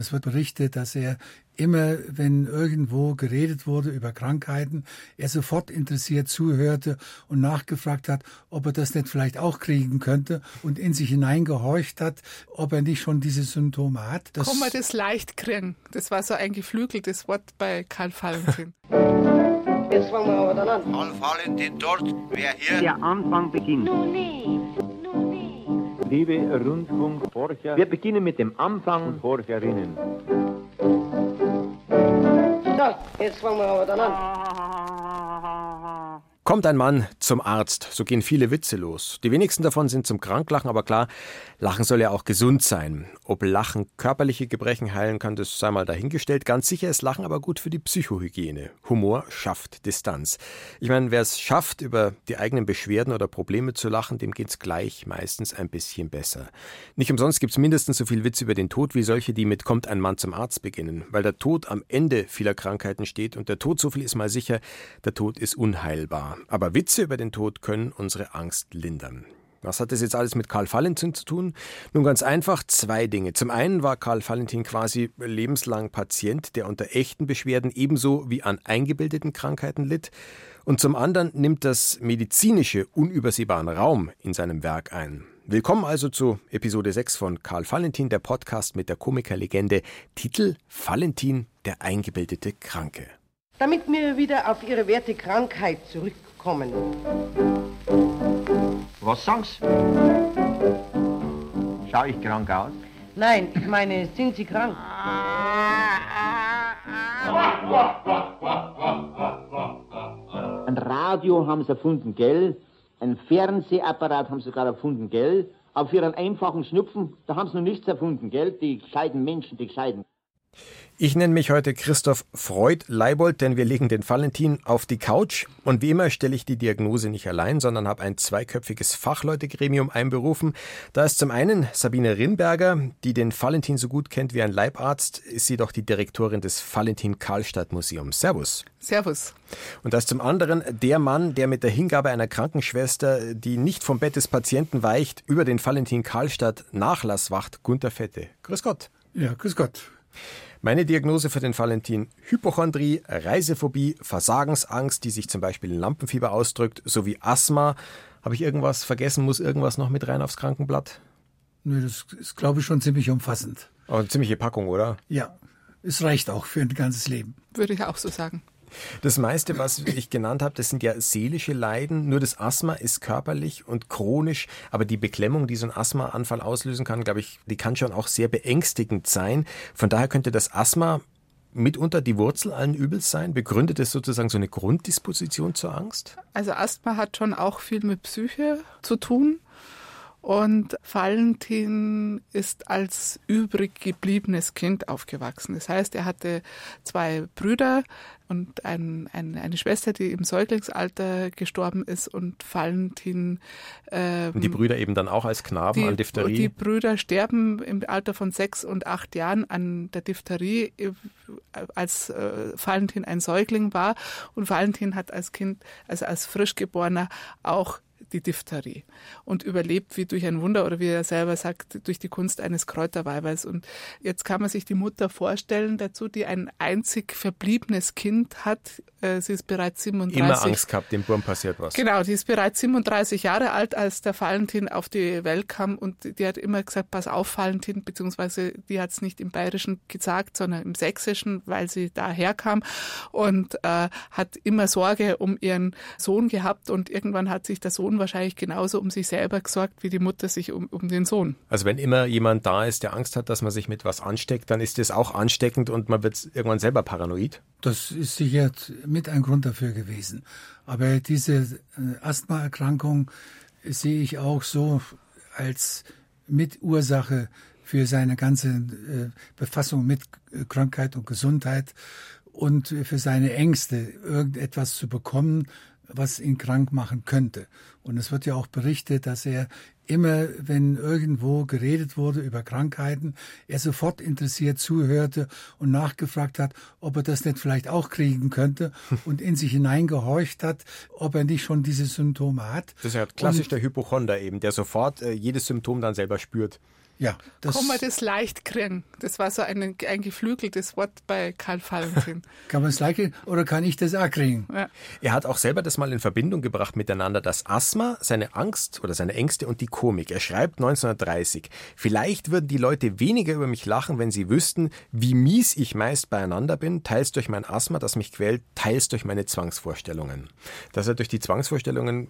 Es wird berichtet, dass er immer, wenn irgendwo geredet wurde über Krankheiten, er sofort interessiert zuhörte und nachgefragt hat, ob er das nicht vielleicht auch kriegen könnte und in sich hineingehorcht hat, ob er nicht schon diese Symptome hat. Das Kann man das leicht kriegen? Das war so ein geflügeltes Wort bei Karl Valentin. Jetzt fangen wir aber dann an. Karl Valentin dort, wer hier? Der Anfang beginnt. Nun liebe Rundfunkforscher, wir beginnen mit dem Anfang und Forscherinnen. So, jetzt fangen wir aber dann an. Kommt ein Mann zum Arzt, so gehen viele Witze los. Die wenigsten davon sind zum Kranklachen, aber klar, Lachen soll ja auch gesund sein. Ob Lachen körperliche Gebrechen heilen kann, das sei mal dahingestellt. Ganz sicher ist Lachen aber gut für die Psychohygiene. Humor schafft Distanz. Ich meine, wer es schafft, über die eigenen Beschwerden oder Probleme zu lachen, dem geht's gleich meistens ein bisschen besser. Nicht umsonst gibt's mindestens so viel Witz über den Tod wie solche, die mit Kommt ein Mann zum Arzt beginnen, weil der Tod am Ende vieler Krankheiten steht und der Tod, so viel ist mal sicher, der Tod ist unheilbar. Aber Witze über den Tod können unsere Angst lindern. Was hat das jetzt alles mit Karl Valentin zu tun? Nun ganz einfach zwei Dinge. Zum einen war Karl Valentin quasi lebenslang Patient, der unter echten Beschwerden ebenso wie an eingebildeten Krankheiten litt. Und zum anderen nimmt das medizinische unübersehbaren Raum in seinem Werk ein. Willkommen also zu Episode 6 von Karl Valentin, der Podcast mit der Komikerlegende. Titel Valentin, der eingebildete Kranke. Damit wir wieder auf Ihre werte Krankheit zurückkommen kommen. Was sagst Schau ich krank aus? Nein, ich meine, sind Sie krank? Ein Radio haben sie erfunden, gell? Ein Fernsehapparat haben sie sogar erfunden, gell? Aber für einen einfachen Schnupfen, da haben sie noch nichts erfunden, gell? Die gescheiten Menschen, die gescheiten. Ich nenne mich heute Christoph Freud Leibold, denn wir legen den Valentin auf die Couch. Und wie immer stelle ich die Diagnose nicht allein, sondern habe ein zweiköpfiges Fachleutegremium einberufen. Da ist zum einen Sabine Rinberger, die den Valentin so gut kennt wie ein Leibarzt, ist sie doch die Direktorin des Valentin Karlstadt Museums. Servus. Servus. Und da ist zum anderen der Mann, der mit der Hingabe einer Krankenschwester, die nicht vom Bett des Patienten weicht, über den Valentin Karlstadt Nachlass wacht, Gunter Fette. Grüß Gott. Ja, grüß Gott. Meine Diagnose für den Valentin Hypochondrie, Reisephobie, Versagensangst, die sich zum Beispiel in Lampenfieber ausdrückt, sowie Asthma. Habe ich irgendwas vergessen? Muss irgendwas noch mit rein aufs Krankenblatt? Nö, das ist, glaube ich, schon ziemlich umfassend. Aber eine ziemliche Packung, oder? Ja, es reicht auch für ein ganzes Leben. Würde ich auch so sagen. Das meiste, was ich genannt habe, das sind ja seelische Leiden. Nur das Asthma ist körperlich und chronisch. Aber die Beklemmung, die so ein Asthmaanfall auslösen kann, glaube ich, die kann schon auch sehr beängstigend sein. Von daher könnte das Asthma mitunter die Wurzel allen Übels sein? Begründet es sozusagen so eine Grunddisposition zur Angst? Also Asthma hat schon auch viel mit Psyche zu tun. Und Valentin ist als übrig gebliebenes Kind aufgewachsen. Das heißt, er hatte zwei Brüder und ein, ein, eine Schwester, die im Säuglingsalter gestorben ist und Valentin. Ähm, und die Brüder eben dann auch als Knaben die, an Diphtherie? Die Brüder sterben im Alter von sechs und acht Jahren an der Diphtherie, äh, als äh, Valentin ein Säugling war. Und Valentin hat als Kind, also als Frischgeborener, auch die Diphtherie und überlebt wie durch ein Wunder oder wie er selber sagt, durch die Kunst eines Kräuterweibers. Und jetzt kann man sich die Mutter vorstellen dazu, die ein einzig verbliebenes Kind hat. Äh, sie ist bereits 37. Immer Angst gehabt, dem Burm passiert was. Genau, die ist bereits 37 Jahre alt, als der Valentin auf die Welt kam und die hat immer gesagt, pass auf Valentin, beziehungsweise die hat es nicht im Bayerischen gesagt, sondern im Sächsischen, weil sie daher kam und äh, hat immer Sorge um ihren Sohn gehabt und irgendwann hat sich der Sohn wahrscheinlich genauso um sich selber gesorgt, wie die Mutter sich um, um den Sohn. Also wenn immer jemand da ist, der Angst hat, dass man sich mit was ansteckt, dann ist das auch ansteckend und man wird irgendwann selber paranoid. Das ist sicher mit ein Grund dafür gewesen. Aber diese äh, Asthmaerkrankung sehe ich auch so als Mitursache für seine ganze äh, Befassung mit Krankheit und Gesundheit und für seine Ängste, irgendetwas zu bekommen, was ihn krank machen könnte. Und es wird ja auch berichtet, dass er immer, wenn irgendwo geredet wurde über Krankheiten, er sofort interessiert zuhörte und nachgefragt hat, ob er das nicht vielleicht auch kriegen könnte und in sich hineingehorcht hat, ob er nicht schon diese Symptome hat. Das ist ja klassisch und, der Hypochonder eben, der sofort äh, jedes Symptom dann selber spürt. Ja, das kann man das leicht kriegen. Das war so ein, ein geflügeltes Wort bei Karl Valentin. kann man es leicht kriegen oder kann ich das auch kriegen? Ja. Er hat auch selber das mal in Verbindung gebracht miteinander, das Asthma, seine Angst oder seine Ängste und die Komik. Er schreibt 1930, vielleicht würden die Leute weniger über mich lachen, wenn sie wüssten, wie mies ich meist beieinander bin, teils durch mein Asthma, das mich quält, teils durch meine Zwangsvorstellungen. Dass er durch die Zwangsvorstellungen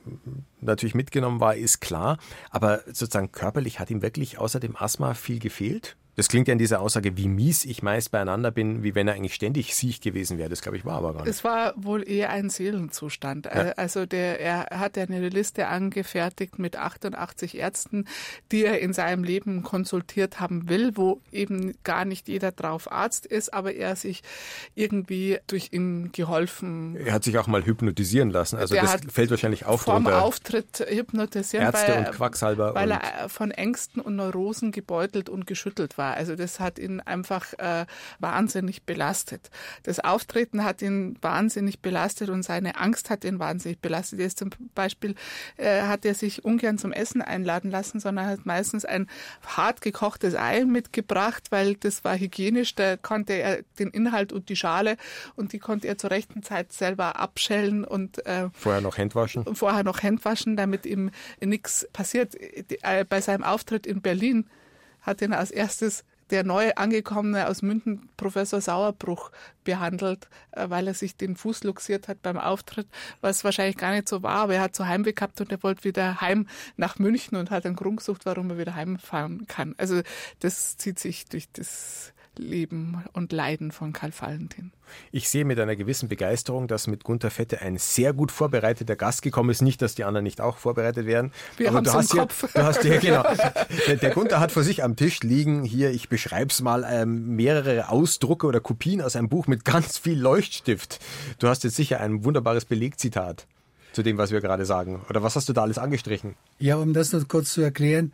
natürlich mitgenommen war, ist klar, aber sozusagen körperlich hat ihm wirklich außer dem Asthma viel gefehlt? Das klingt ja in dieser Aussage, wie mies ich meist beieinander bin, wie wenn er eigentlich ständig siech gewesen wäre. Das glaube ich war aber gar nicht. Es war wohl eher ein Seelenzustand. Ja. Äh, also der, er hat ja eine Liste angefertigt mit 88 Ärzten, die er in seinem Leben konsultiert haben will, wo eben gar nicht jeder drauf Arzt ist, aber er sich irgendwie durch ihn geholfen. Er hat sich auch mal hypnotisieren lassen. Also das fällt wahrscheinlich auf. Vor dem Auftritt hypnotisieren, Ärzte weil, und Quacksalber weil und er von Ängsten und Neurosen gebeutelt und geschüttelt war war. Also das hat ihn einfach äh, wahnsinnig belastet. Das Auftreten hat ihn wahnsinnig belastet und seine Angst hat ihn wahnsinnig belastet. Jetzt zum Beispiel äh, hat er sich ungern zum Essen einladen lassen, sondern hat meistens ein hart gekochtes Ei mitgebracht, weil das war hygienisch. Da konnte er den Inhalt und die Schale und die konnte er zur rechten Zeit selber abschellen und äh, vorher noch Händwaschen. Vorher noch Händwaschen, damit ihm nichts passiert. Äh, bei seinem Auftritt in Berlin hat ihn als erstes der neu angekommene aus München, Professor Sauerbruch, behandelt, äh, weil er sich den Fuß luxiert hat beim Auftritt, was wahrscheinlich gar nicht so war, aber er hat so Heimweh gehabt und er wollte wieder heim nach München und hat einen Grund gesucht, warum er wieder heimfahren kann. Also das zieht sich durch das Leben und Leiden von Karl Valentin. Ich sehe mit einer gewissen Begeisterung, dass mit Gunther Fette ein sehr gut vorbereiteter Gast gekommen ist. Nicht, dass die anderen nicht auch vorbereitet wären. Wir haben es im Kopf. du hast hier, genau. Der, der, Gunther hat vor sich am Tisch liegen, hier, ich beschreibe es mal, ähm, mehrere Ausdrucke oder Kopien aus einem Buch mit ganz viel Leuchtstift. Du hast jetzt sicher ein wunderbares Belegzitat zu dem, was wir gerade sagen. Oder was hast du da alles angestrichen? Ja, um das noch kurz zu erklären.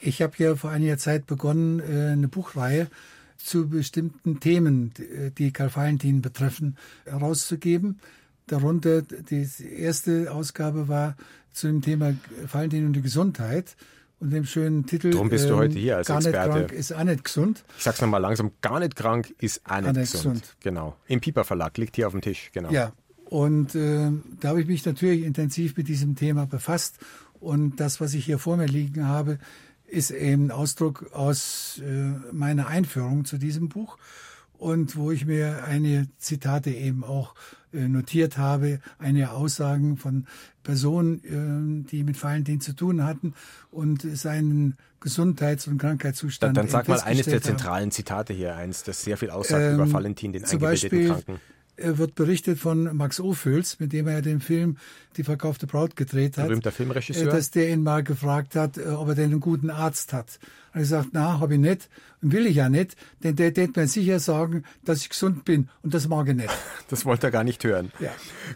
Ich habe ja vor einiger Zeit begonnen, äh, eine Buchreihe zu bestimmten Themen, die Karl Valentin betreffen, herauszugeben. Darunter die erste Ausgabe war zu dem Thema Valentin und die Gesundheit und dem schönen Titel. Darum bist du heute hier als gar Experte. Gar nicht krank ist auch nicht gesund. Ich sag's nochmal langsam, gar nicht krank ist auch nicht, nicht gesund. gesund. Genau. Im Piper Verlag liegt hier auf dem Tisch, genau. Ja. Und äh, da habe ich mich natürlich intensiv mit diesem Thema befasst. Und das, was ich hier vor mir liegen habe, ist eben Ausdruck aus äh, meiner Einführung zu diesem Buch und wo ich mir einige Zitate eben auch äh, notiert habe, einige Aussagen von Personen, äh, die mit Valentin zu tun hatten und seinen Gesundheits- und Krankheitszustand. Dann, dann sag mal eines der zentralen Zitate hier, eins, das sehr viel aussagt ähm, über Valentin, den eingebildeten Beispiel, Kranken wird berichtet von Max Ophüls, mit dem er den Film Die verkaufte Braut gedreht hat. Berühmter Filmregisseur. Dass der ihn mal gefragt hat, äh, ob er denn einen guten Arzt hat. Und er gesagt, na, habe ich nicht und will ich ja nicht, denn der wird mir sicher sagen, dass ich gesund bin und das mag ich nicht. Das wollte er gar nicht hören. Ja.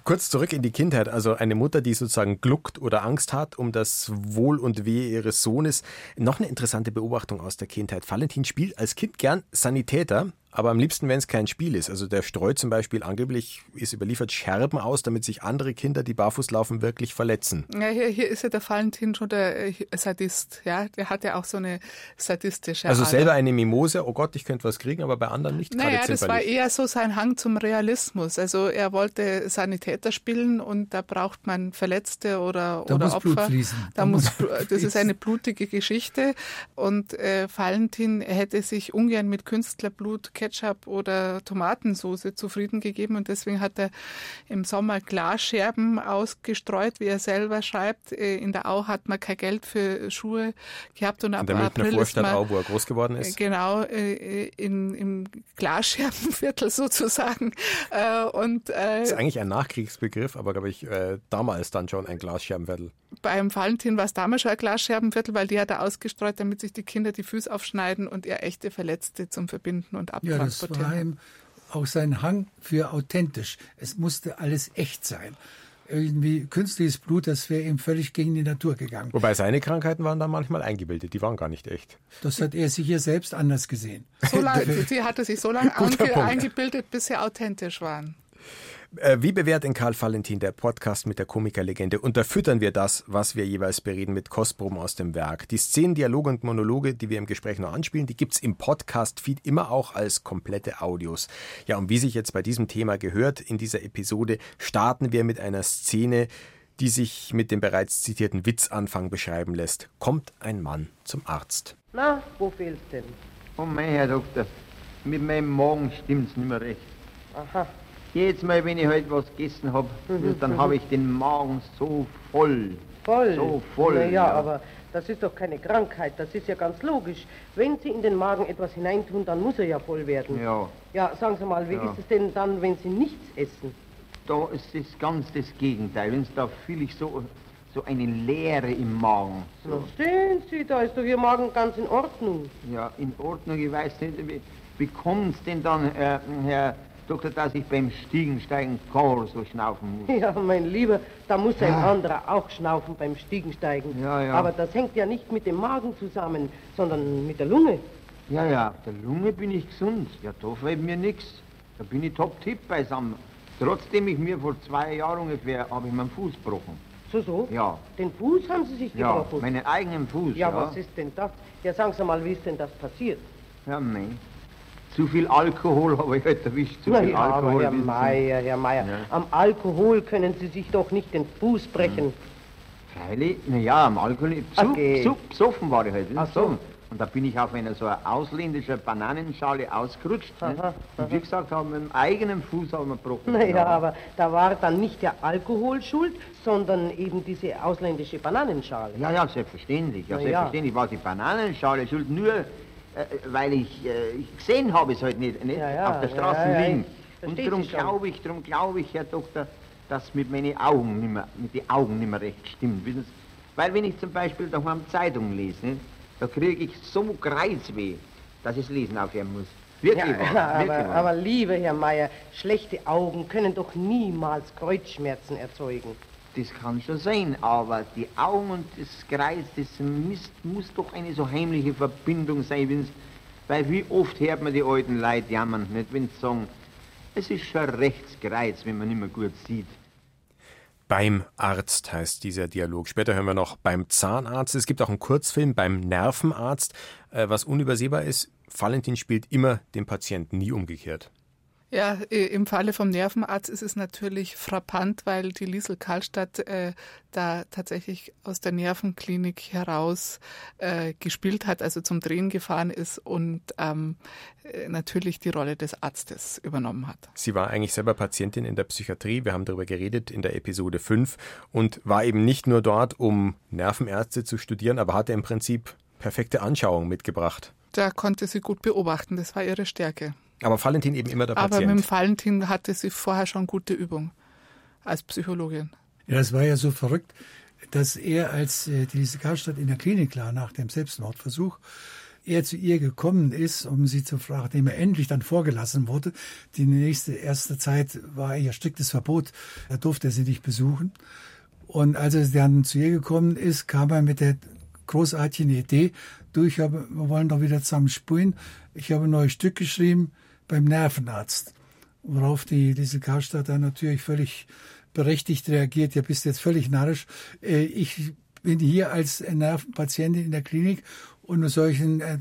Kurz zurück in die Kindheit, also eine Mutter, die sozusagen gluckt oder Angst hat um das Wohl und Wehe ihres Sohnes. Noch eine interessante Beobachtung aus der Kindheit. Valentin spielt als Kind gern Sanitäter, aber am liebsten, wenn es kein Spiel ist. Also der streut zum Beispiel angeblich, ist überliefert, Scherben aus, damit sich andere Kinder, die barfuß laufen, wirklich verletzen. Ja, hier, hier ist ja der Valentin schon der äh, Sadist. Ja, der hat ja auch so eine sadistische Also selber eine Mimose, oh Gott, ich könnte was kriegen, aber bei anderen nicht. Naja, das war eher so sein Hang zum Realismus. Also er wollte Sanitäter spielen und da braucht man Verletzte oder, da oder muss Opfer. Blut fließen. Da, da muss, das ist eine blutige Geschichte und äh, Valentin hätte sich ungern mit Künstlerblut Ketchup oder Tomatensauce zufrieden gegeben und deswegen hat er im Sommer Glasscherben ausgestreut, wie er selber schreibt. Äh, in der Au hat man kein Geld für Schuhe gehabt und ab April Vorstadt Au, wo er groß geworden ist. Genau, äh, in, im Glasscherbenviertel sozusagen. Äh, und, das ist eigentlich ein Nachkriegsbegriff, aber glaube ich damals dann schon ein Glasscherbenviertel. Beim Valentin war es damals schon ein Glasscherbenviertel, weil die hat er ausgestreut, damit sich die Kinder die Füße aufschneiden und er echte Verletzte zum Verbinden und Abtransportieren. Ja, das war ihm auch sein Hang für authentisch. Es musste alles echt sein. Irgendwie künstliches Blut, das wäre ihm völlig gegen die Natur gegangen. Wobei seine Krankheiten waren dann manchmal eingebildet, die waren gar nicht echt. Das hat er sich hier selbst anders gesehen. So lange, sie hatte sich so lange eingebildet, bis sie authentisch waren. Äh, wie bewährt in Karl Valentin der Podcast mit der Komikerlegende? Unterfüttern wir das, was wir jeweils bereden, mit Kostproben aus dem Werk. Die Szenen, Dialoge und Monologe, die wir im Gespräch noch anspielen, die gibt's im Podcast-Feed immer auch als komplette Audios. Ja, und wie sich jetzt bei diesem Thema gehört, in dieser Episode starten wir mit einer Szene, die sich mit dem bereits zitierten Witzanfang beschreiben lässt. Kommt ein Mann zum Arzt. Na, wo fehlt's denn? Oh mein Herr Doktor, mit meinem Magen stimmt's nicht mehr recht. Aha. Jedes Mal, wenn ich heute was gegessen hab, dann habe ich den Magen so voll. Voll. So voll, Na ja, ja. aber das ist doch keine Krankheit, das ist ja ganz logisch. Wenn Sie in den Magen etwas hineintun, dann muss er ja voll werden. Ja, Ja, sagen Sie mal, wie Ja. ist es denn dann, wenn Sie nichts essen? da ist das ganz das Gegenteil. Wenn's da fühle ich so, so eine Leere im Magen. Na So. sehen Sie, da ist doch Ihr Magen ganz in Ordnung. Ja, in Ordnung, ich weiß nicht, wie, wie kommt's denn dann, äh, Herr Doktor, dass ich beim Stiegensteigen gar so schnaufen muss? Ja, mein Lieber, da muss ein Ah. anderer auch schnaufen beim Stiegensteigen. Ja, ja. Aber das hängt ja nicht mit dem Magen zusammen, sondern mit der Lunge. Ja, ja, auf der Lunge bin ich gesund. Ja, da fällt mir nichts. Da bin ich top-tipp beisammen. Trotzdem ich mir vor zwei Jahren ungefähr, habe ich meinen Fuß gebrochen. So, so? Ja, Den Fuß haben Sie sich ja, gebrochen? meinen eigenen Fuß, ja, ja. was ist denn das? Ja, sagen Sie mal, wie ist denn das passiert? Ja, nein. Zu viel Alkohol habe ich heute erwischt. Zu Na viel ja, aber Alkohol. Herr wissen Sie. Meier, Herr Meier, Ja. am Alkohol können Sie sich doch nicht den Fuß brechen. Freilich, naja, am Alkohol. Okay. Zu besoffen war ich heute. Ach so. Und da bin ich auf einer so einer ausländischen Bananenschale ausgerutscht. Aha, ne? Und wie gesagt, habe mit dem eigenen Fuß habe ich mir gebrochen. Naja, aber da war dann nicht der Alkohol schuld, sondern eben diese ausländische Bananenschale. Ja, ja, selbstverständlich. Ja, Na ja. selbstverständlich war die Bananenschale schuld, nur weil ich, äh, ich gesehen habe es heute nicht, nicht Ja, ja, auf der Straße ja, liegen. Und darum glaube ich, darum glaube ich, Herr Doktor, dass mit meinen Augen nicht mehr, mit den Augen nicht mehr recht stimmt. Wissen Sie? Weil wenn ich zum Beispiel daheim Zeitung lese, nicht, da kriege ich so Kreuzweh, dass ich Lesen aufhören muss. Wirklich Ja, wahr, wirklich aber, wahr. aber lieber Herr Meier, schlechte Augen können doch niemals Kreuzschmerzen erzeugen. Das kann schon sein, aber die Augen und das Kreis, das muss, muss doch eine so heimliche Verbindung sein, wenn's, weil wie oft hört man die alten Leute jammern, nicht, wenn sie sagen, es ist schon rechtskreuz, wenn man nicht mehr gut sieht. Beim Arzt heißt dieser Dialog. Später hören wir noch beim Zahnarzt. Es gibt auch einen Kurzfilm beim Nervenarzt. Äh, was unübersehbar ist, Valentin spielt immer den Patienten, nie umgekehrt. Ja, äh, im Falle vom Nervenarzt ist es natürlich frappant, weil die Liesel Karlstadt äh, da tatsächlich aus der Nervenklinik heraus äh, gespielt hat, also zum Drehen gefahren ist und ähm, äh, natürlich die Rolle des Arztes übernommen hat. Sie war eigentlich selber Patientin in der Psychiatrie. Wir haben darüber geredet in der Episode 5 und war eben nicht nur dort, um Nervenärzte zu studieren, aber hatte im Prinzip perfekte Anschauung mitgebracht. Da konnte sie gut beobachten, das war ihre Stärke. Aber Valentin eben immer der Aber Patient. mit dem Valentin hatte sie vorher schon gute Übung als Psychologin. Ja, das war ja so verrückt, dass er, als äh, diese Karlstadt in der Klinik lag nach dem Selbstmordversuch, er zu ihr gekommen ist, um sie zu fragen, nachdem er endlich dann vorgelassen wurde. Die nächste erste Zeit war ihr striktes Verbot. Da durfte er sie nicht besuchen. Und als er dann zu ihr gekommen ist, kam er mit der großartigen Idee, du, ich habe, wir wollen doch wieder zusammen spielen. Ich habe ein neues Stück geschrieben beim Nervenarzt. Worauf die, diese Karstadt dann natürlich völlig berechtigt reagiert, ja bist jetzt völlig narrisch. Äh, Ich bin hier als Nervenpatientin in der Klinik und nur solchen äh,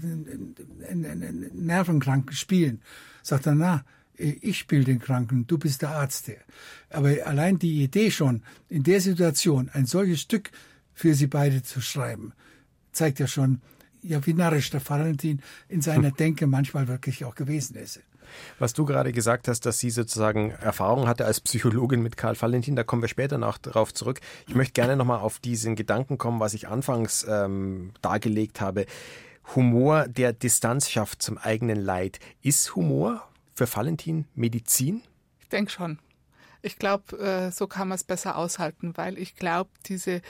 Nervenkranken spielen. Sagt er, na, äh, ich spiele den Kranken, du bist der Arzt. Der. Aber allein die Idee schon, in der Situation ein solches Stück für sie beide zu schreiben, zeigt ja schon, ja, wie narrisch der Valentin in seiner Denke manchmal wirklich auch gewesen ist. Was du gerade gesagt hast, dass sie sozusagen Erfahrung hatte als Psychologin mit Karl Valentin, da kommen wir später noch darauf zurück. Ich möchte gerne nochmal auf diesen Gedanken kommen, was ich anfangs ähm, dargelegt habe. Humor, der Distanz schafft zum eigenen Leid. Ist Humor für Valentin Medizin? Ich denke schon. Ich glaube, äh, so kann man es besser aushalten, weil ich glaube, diese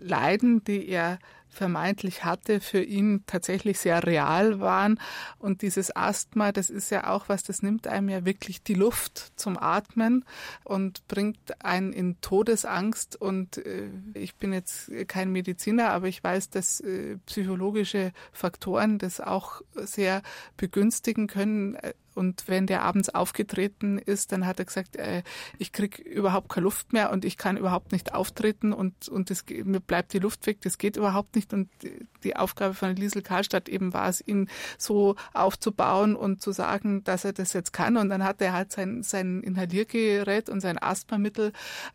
Leiden, die er vermeintlich hatte, für ihn tatsächlich sehr real waren. Und dieses Asthma, das ist ja auch was, das nimmt einem ja wirklich die Luft zum Atmen und bringt einen in Todesangst. Und äh, ich bin jetzt kein Mediziner, aber ich weiß, dass äh, psychologische Faktoren das auch sehr begünstigen können. Und wenn der abends aufgetreten ist, dann hat er gesagt, äh, ich krieg überhaupt keine Luft mehr und ich kann überhaupt nicht auftreten und, und das, mir bleibt die Luft weg, das geht überhaupt nicht. Und die Aufgabe von Liesel Karlstadt eben war es, ihn so aufzubauen und zu sagen, dass er das jetzt kann. Und dann hat er halt sein, sein Inhaliergerät und sein Asthmamittel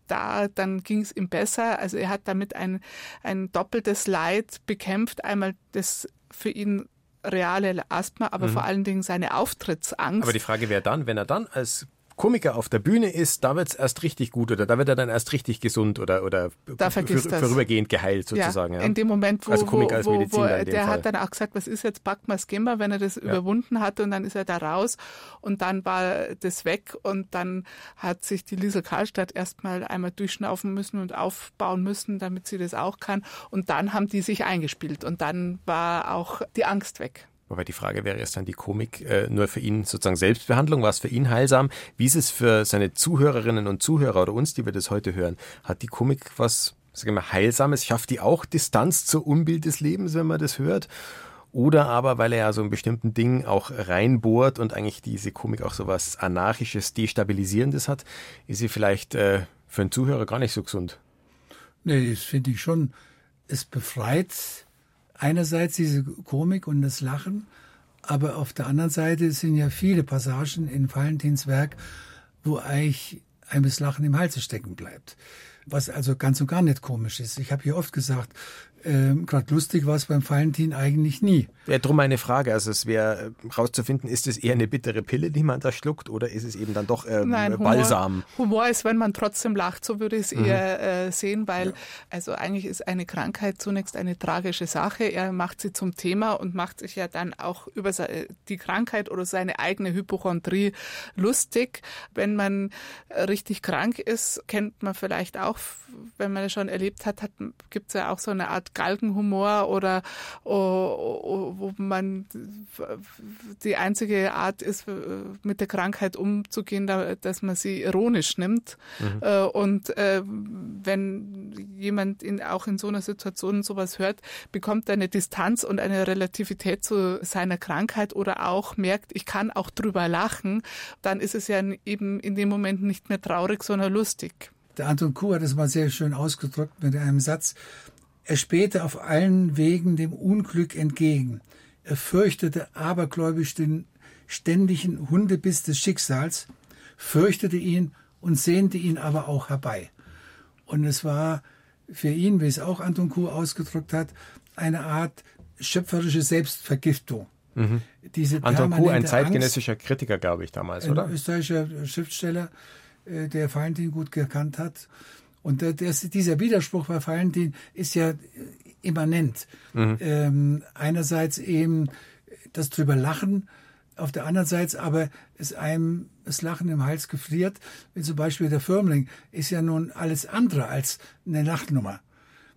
da, dann ging es ihm besser. Also er hat damit ein, ein doppeltes Leid bekämpft. Einmal das für ihn reale Asthma, aber mhm. vor allen Dingen seine Auftrittsangst. Aber die Frage wäre dann, wenn er dann als Komiker auf der Bühne ist, da wird es erst richtig gut oder da wird er dann erst richtig gesund oder, oder da vorübergehend geheilt sozusagen. Ja, in dem Moment, wo, also wo, wo, wo der Fall. hat dann auch gesagt, was ist jetzt Backmas Gimba, wenn er das ja. überwunden hatte und dann ist er da raus und dann war das weg und dann hat sich die Liesel Karlstadt erstmal einmal durchschnaufen müssen und aufbauen müssen, damit sie das auch kann und dann haben die sich eingespielt und dann war auch die Angst weg. Wobei die Frage wäre, ist dann die Komik äh, nur für ihn sozusagen Selbstbehandlung? War es für ihn heilsam? Wie ist es für seine Zuhörerinnen und Zuhörer oder uns, die wir das heute hören? Hat die Komik was, sagen wir Heilsames? Schafft die auch Distanz zur Unbild des Lebens, wenn man das hört? Oder aber, weil er ja so einen bestimmten Ding auch reinbohrt und eigentlich diese Komik auch so was Anarchisches, Destabilisierendes hat, ist sie vielleicht äh, für einen Zuhörer gar nicht so gesund? Nee, das finde ich schon. Es befreit einerseits diese Komik und das Lachen, aber auf der anderen Seite sind ja viele Passagen in Valentins Werk, wo eigentlich ein das Lachen im Halse stecken bleibt. Was also ganz und gar nicht komisch ist. Ich habe hier oft gesagt, ähm, Gerade lustig war es beim Valentin eigentlich nie. Ja, drum eine Frage. Also es wäre äh, rauszufinden, ist es eher eine bittere Pille, die man da schluckt, oder ist es eben dann doch ähm, Nein, Humor, Balsam? Humor ist, wenn man trotzdem lacht, so würde ich es mhm. eher äh, sehen, weil ja. also eigentlich ist eine Krankheit zunächst eine tragische Sache. Er macht sie zum Thema und macht sich ja dann auch über die Krankheit oder seine eigene Hypochondrie lustig. Wenn man richtig krank ist, kennt man vielleicht auch, wenn man es schon erlebt hat, hat gibt es ja auch so eine Art Galgenhumor oder oh, oh, wo man die einzige Art ist, mit der Krankheit umzugehen, dass man sie ironisch nimmt. Mhm. Äh, und äh, wenn jemand in, auch in so einer Situation sowas hört, bekommt er eine Distanz und eine Relativität zu seiner Krankheit oder auch merkt, ich kann auch drüber lachen, dann ist es ja eben in dem Moment nicht mehr traurig, sondern lustig. Der Anton Kuh hat es mal sehr schön ausgedrückt mit einem Satz. Er spähte auf allen Wegen dem Unglück entgegen. Er fürchtete abergläubisch den ständigen Hundebiss des Schicksals, fürchtete ihn und sehnte ihn aber auch herbei. Und es war für ihn, wie es auch Anton Kuh ausgedrückt hat, eine Art schöpferische Selbstvergiftung. Mhm. Diese Anton Kuh, ein zeitgenössischer Angst, Kritiker, glaube ich, damals, oder? Ein österreichischer Schriftsteller, äh, der Valentin gut gekannt hat und das, dieser Widerspruch bei Valentin ist ja immanent. Mhm. Ähm, einerseits eben das drüber lachen, auf der anderen Seite aber ist einem das Lachen im Hals gefriert. Wie zum Beispiel der Firmling ist ja nun alles andere als eine Lachnummer.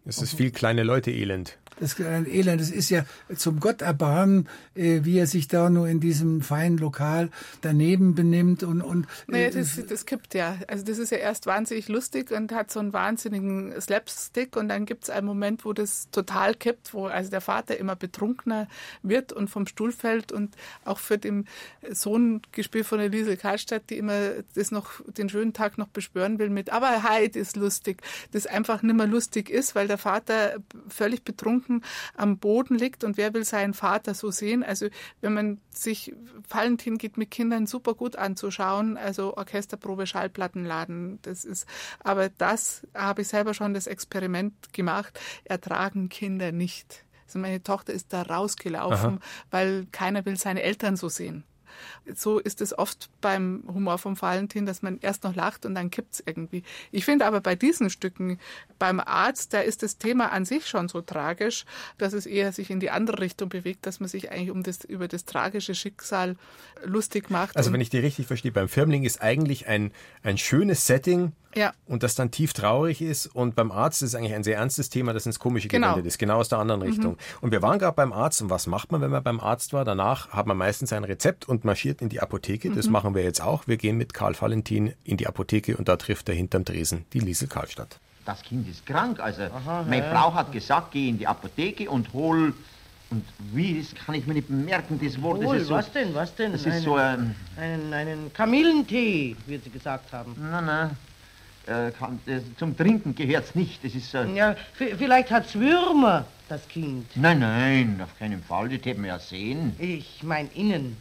Es ist viel kleine Leute Elend das Elend. Das ist ja zum Gott erbarmen, äh, wie er sich da nur in diesem feinen Lokal daneben benimmt und und. Äh, naja, das, das kippt ja. Also das ist ja erst wahnsinnig lustig und hat so einen wahnsinnigen Slapstick und dann gibt es einen Moment, wo das total kippt, wo also der Vater immer betrunkener wird und vom Stuhl fällt und auch für den Sohn gespielt von Elise Karlstadt, die immer das noch den schönen Tag noch beschwören will mit, aber Heid ist lustig, das einfach nicht mehr lustig ist, weil der Vater völlig betrunken Gedanken am Boden liegt und wer will seinen Vater so sehen? Also wenn man sich Valentin geht mit Kindern super gut anzuschauen, also Orchesterprobe, Schallplattenladen, das ist, aber das habe ich selber schon das Experiment gemacht, ertragen Kinder nicht. Also meine Tochter ist da rausgelaufen, Aha. weil keiner will seine Eltern so sehen. So ist es oft beim Humor vom Valentin, dass man erst noch lacht und dann kippt es irgendwie. Ich finde aber bei diesen Stücken, beim Arzt, da ist das Thema an sich schon so tragisch, dass es eher sich in die andere Richtung bewegt, dass man sich eigentlich um das, über das tragische Schicksal lustig macht. Also wenn ich die richtig verstehe, beim Firmling ist eigentlich ein, ein schönes Setting, ja. Und das dann tief traurig ist. Und beim Arzt ist es eigentlich ein sehr ernstes Thema, das ins Komische genau. gewendet ist, genau aus der anderen Richtung. Mhm. Und wir waren gerade beim Arzt. Und was macht man, wenn man beim Arzt war? Danach hat man meistens ein Rezept und marschiert in die Apotheke. Das mhm. machen wir jetzt auch. Wir gehen mit Karl Valentin in die Apotheke und da trifft er hinterm Dresen die Liesel Karlstadt. Das Kind ist krank. Also Aha, meine ja. Frau hat gesagt, geh in die Apotheke und hol Und wie, das kann ich mir nicht merken, das Wort. Wohl, das ist so, was denn, was denn? Das einen, ist so ein... einen, einen Kamillentee, wie Sie gesagt haben. Nein, nein. Äh, kann, das, zum Trinken gehört's nicht. Das ist... Äh, Ja, vielleicht hat's Würmer, das Kind. Nein, nein, auf keinen Fall. Das hätten wir ja sehen. Ich mein innen.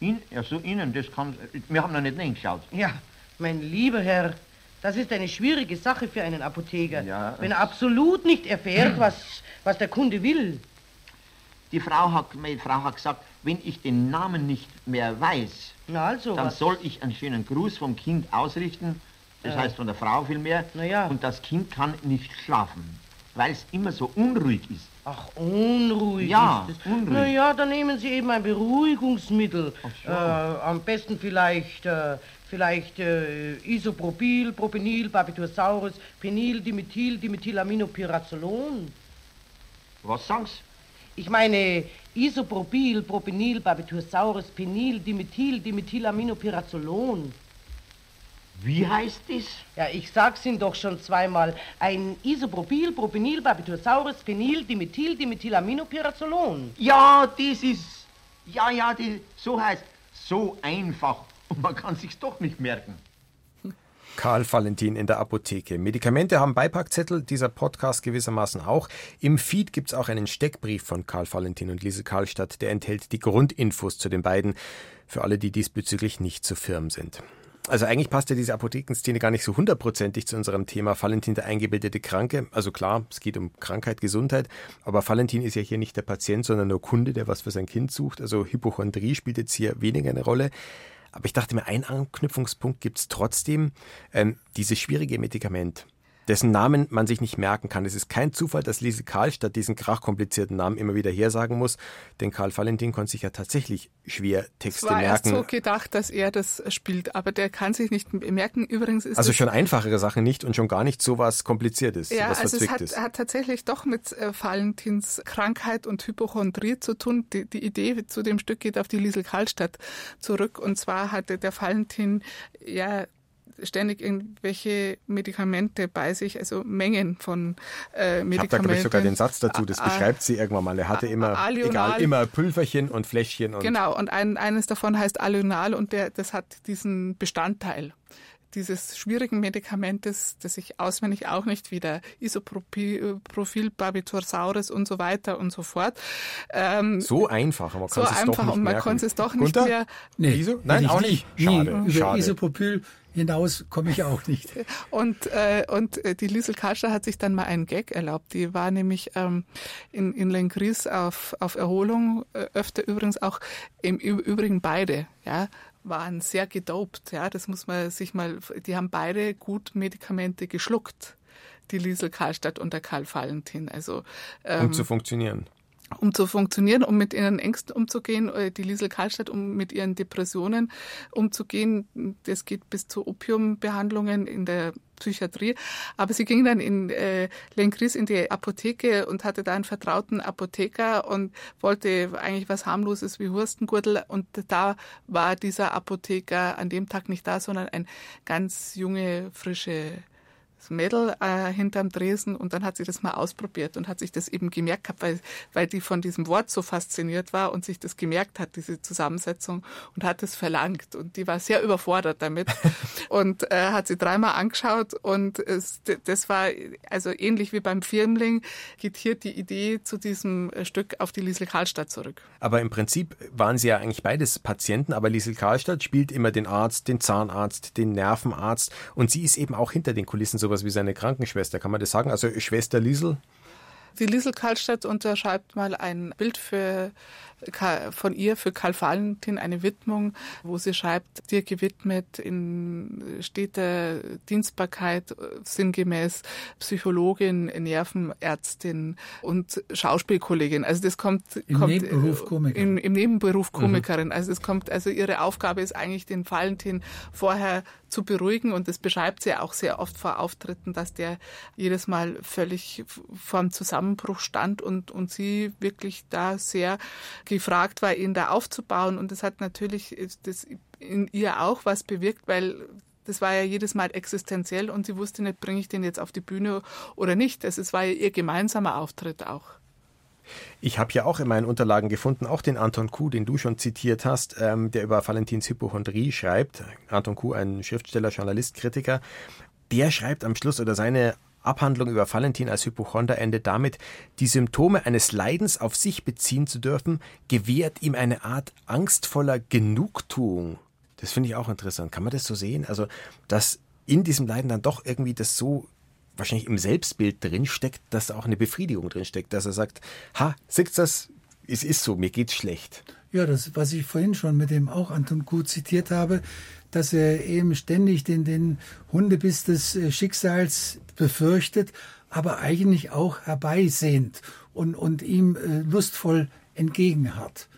In, ja, so innen, das kann... Wir haben noch nicht reingeschaut. Ja, mein lieber Herr, das ist eine schwierige Sache für einen Apotheker. Ja. Wenn er absolut nicht erfährt, was, was der Kunde will. Die Frau hat, meine Frau hat gesagt, wenn ich den Namen nicht mehr weiß, Na also, dann was? soll ich einen schönen Gruß vom Kind ausrichten. Das Äh. heißt von der Frau vielmehr. Na ja. Und das Kind kann nicht schlafen, weil es immer so unruhig ist. Ach, unruhig Ja, ist es. unruhig. Na ja, dann nehmen Sie eben ein Beruhigungsmittel. So. Äh, am besten vielleicht, äh, vielleicht äh, Isopropyl, Propenil, Barbitursaurus, Penil, Dimethyl, Dimethylaminopyrazolon. Was sagen's? Ich meine Isopropyl, Propenil, Barbitursaurus, Penil, Dimethyl, Dimethylaminopyrazolon. Wie heißt das? Ja, ich sag's Ihnen doch schon zweimal. Ein Isopropyl, Propenil, Barbitursaurus, Penil, Dimethyl, Dimethylaminopyrazolon. Ja, das ist. Ja, ja, die, so heißt. So einfach. Und man kann sich's doch nicht merken. Karl Valentin in der Apotheke. Medikamente haben Beipackzettel, dieser Podcast gewissermaßen auch. Im Feed gibt's auch einen Steckbrief von Karl Valentin und Lise Karlstadt, der enthält die Grundinfos zu den beiden, für alle, die diesbezüglich nicht zu firm sind. Also eigentlich passt ja diese Apothekenszene gar nicht so hundertprozentig zu unserem Thema Valentin der eingebildete Kranke. Also klar, es geht um Krankheit, Gesundheit, aber Valentin ist ja hier nicht der Patient, sondern nur Kunde, der was für sein Kind sucht. Also Hypochondrie spielt jetzt hier weniger eine Rolle. Aber ich dachte mir, einen Anknüpfungspunkt gibt's trotzdem. Ähm, dieses schwierige Medikament, dessen Namen man sich nicht merken kann. Es ist kein Zufall, dass Lise Karlstadt diesen krachkomplizierten Namen immer wieder hersagen muss, denn Karl Valentin konnte sich ja tatsächlich schwer Texte Es war erst merken. so gedacht, dass er das spielt, aber der kann sich nicht merken. Übrigens ist Also schon einfachere Sachen nicht und schon gar nicht so was Kompliziertes, Ja, was also es hat, hat tatsächlich doch mit äh, Valentins Krankheit und Hypochondrie zu tun. Die, die Idee zu dem Stück geht auf die Liesel Karlstadt zurück. Und zwar hatte der Valentin ja ständig irgendwelche Medikamente bei sich, also Mengen von äh, ich habe da, glaube ich, Medikamenten. sogar den Satz dazu, das Ah, beschreibt sie irgendwann mal. Er hatte immer, Alional. egal, immer Pülverchen und Fläschchen und Genau, und ein, eines davon heißt Alional und der, das hat diesen Bestandteil dieses schwierigen Medikamentes, das ich auswendig auch nicht wieder, Isopropyl, Barbitursaurus und so weiter und so fort. Ähm, so einfach. Man so kann es doch einfach nicht und man merken. konnte es doch nicht Gunther? mehr. Nee, Wieso? Nein, auch nicht. Schade, Über schade. Isopropyl hinaus komme ich auch nicht. Und, äh, und äh, die Liesel Karlstadt hat sich dann mal einen Gag erlaubt. Die war nämlich ähm, in, in Lengries auf, auf Erholung, äh, öfter übrigens auch, im Übrigen beide, ja, waren sehr gedopt, ja, das muss man sich mal, die haben beide gut Medikamente geschluckt, die Liesel Karlstadt und der Karl Valentin, also ähm, Um zu funktionieren. Um zu funktionieren, um mit ihren Ängsten umzugehen, äh, die Liesel Karlstadt, um mit ihren Depressionen umzugehen. Das geht bis zu Opiumbehandlungen in der Psychiatrie. Aber sie ging dann in äh, Lenkris in die Apotheke und hatte da einen vertrauten Apotheker und wollte eigentlich was harmloses wie Hurstengurtel. Und da war dieser Apotheker an dem Tag nicht da, sondern ein ganz junge, frische das Mädel äh, hinterm Dresen und dann hat sie das mal ausprobiert und hat sich das eben gemerkt gehabt, weil, weil die von diesem Wort so fasziniert war und sich das gemerkt hat, diese Zusammensetzung und hat es verlangt und die war sehr überfordert damit und äh, hat sie dreimal angeschaut und es, das war also ähnlich wie beim Firmling geht hier die Idee zu diesem äh, Stück auf die Liesel Karlstadt zurück. Aber im Prinzip waren sie ja eigentlich beides Patienten, aber Liesel Karlstadt spielt immer den Arzt, den Zahnarzt, den Nervenarzt und sie ist eben auch hinter den Kulissen sowas wie seine Krankenschwester, kann man das sagen? Also Schwester Liesel? Die Liesel Karlstadt unterschreibt mal ein Bild für, von ihr für Karl Valentin, eine Widmung, wo sie schreibt, dir gewidmet in steter Dienstbarkeit, sinngemäß Psychologin, Nervenärztin und Schauspielkollegin. Also das kommt, Im kommt Nebenberuf Komikerin. Im, Im Nebenberuf Komikerin. Also es kommt, also ihre Aufgabe ist eigentlich den Valentin vorher zu beruhigen und das beschreibt sie auch sehr oft vor Auftritten, dass der jedes Mal völlig vorm Zusammenbruch stand und, und sie wirklich da sehr gefragt war, ihn da aufzubauen und das hat natürlich das in ihr auch was bewirkt, weil das war ja jedes Mal existenziell und sie wusste nicht, bringe ich den jetzt auf die Bühne oder nicht. Also es war ja ihr gemeinsamer Auftritt auch. Ich habe ja auch in meinen Unterlagen gefunden, auch den Anton Kuh, den du schon zitiert hast, ähm, der über Valentins Hypochondrie schreibt. Anton Kuh, ein Schriftsteller, Journalist, Kritiker. Der schreibt am Schluss oder seine Abhandlung über Valentin als Hypochonder endet damit, die Symptome eines Leidens auf sich beziehen zu dürfen, gewährt ihm eine Art angstvoller Genugtuung. Das finde ich auch interessant. Kann man das so sehen? Also, dass in diesem Leiden dann doch irgendwie das so wahrscheinlich im Selbstbild drinsteckt, dass auch eine Befriedigung drinsteckt, dass er sagt, ha, siehst das, es ist so, mir geht's schlecht. Ja, das, was ich vorhin schon mit dem auch Anton Gut zitiert habe, dass er eben ständig den, den Hundebiss des äh, Schicksals befürchtet, aber eigentlich auch herbeisehnt und, und ihm äh, lustvoll entgegenhat.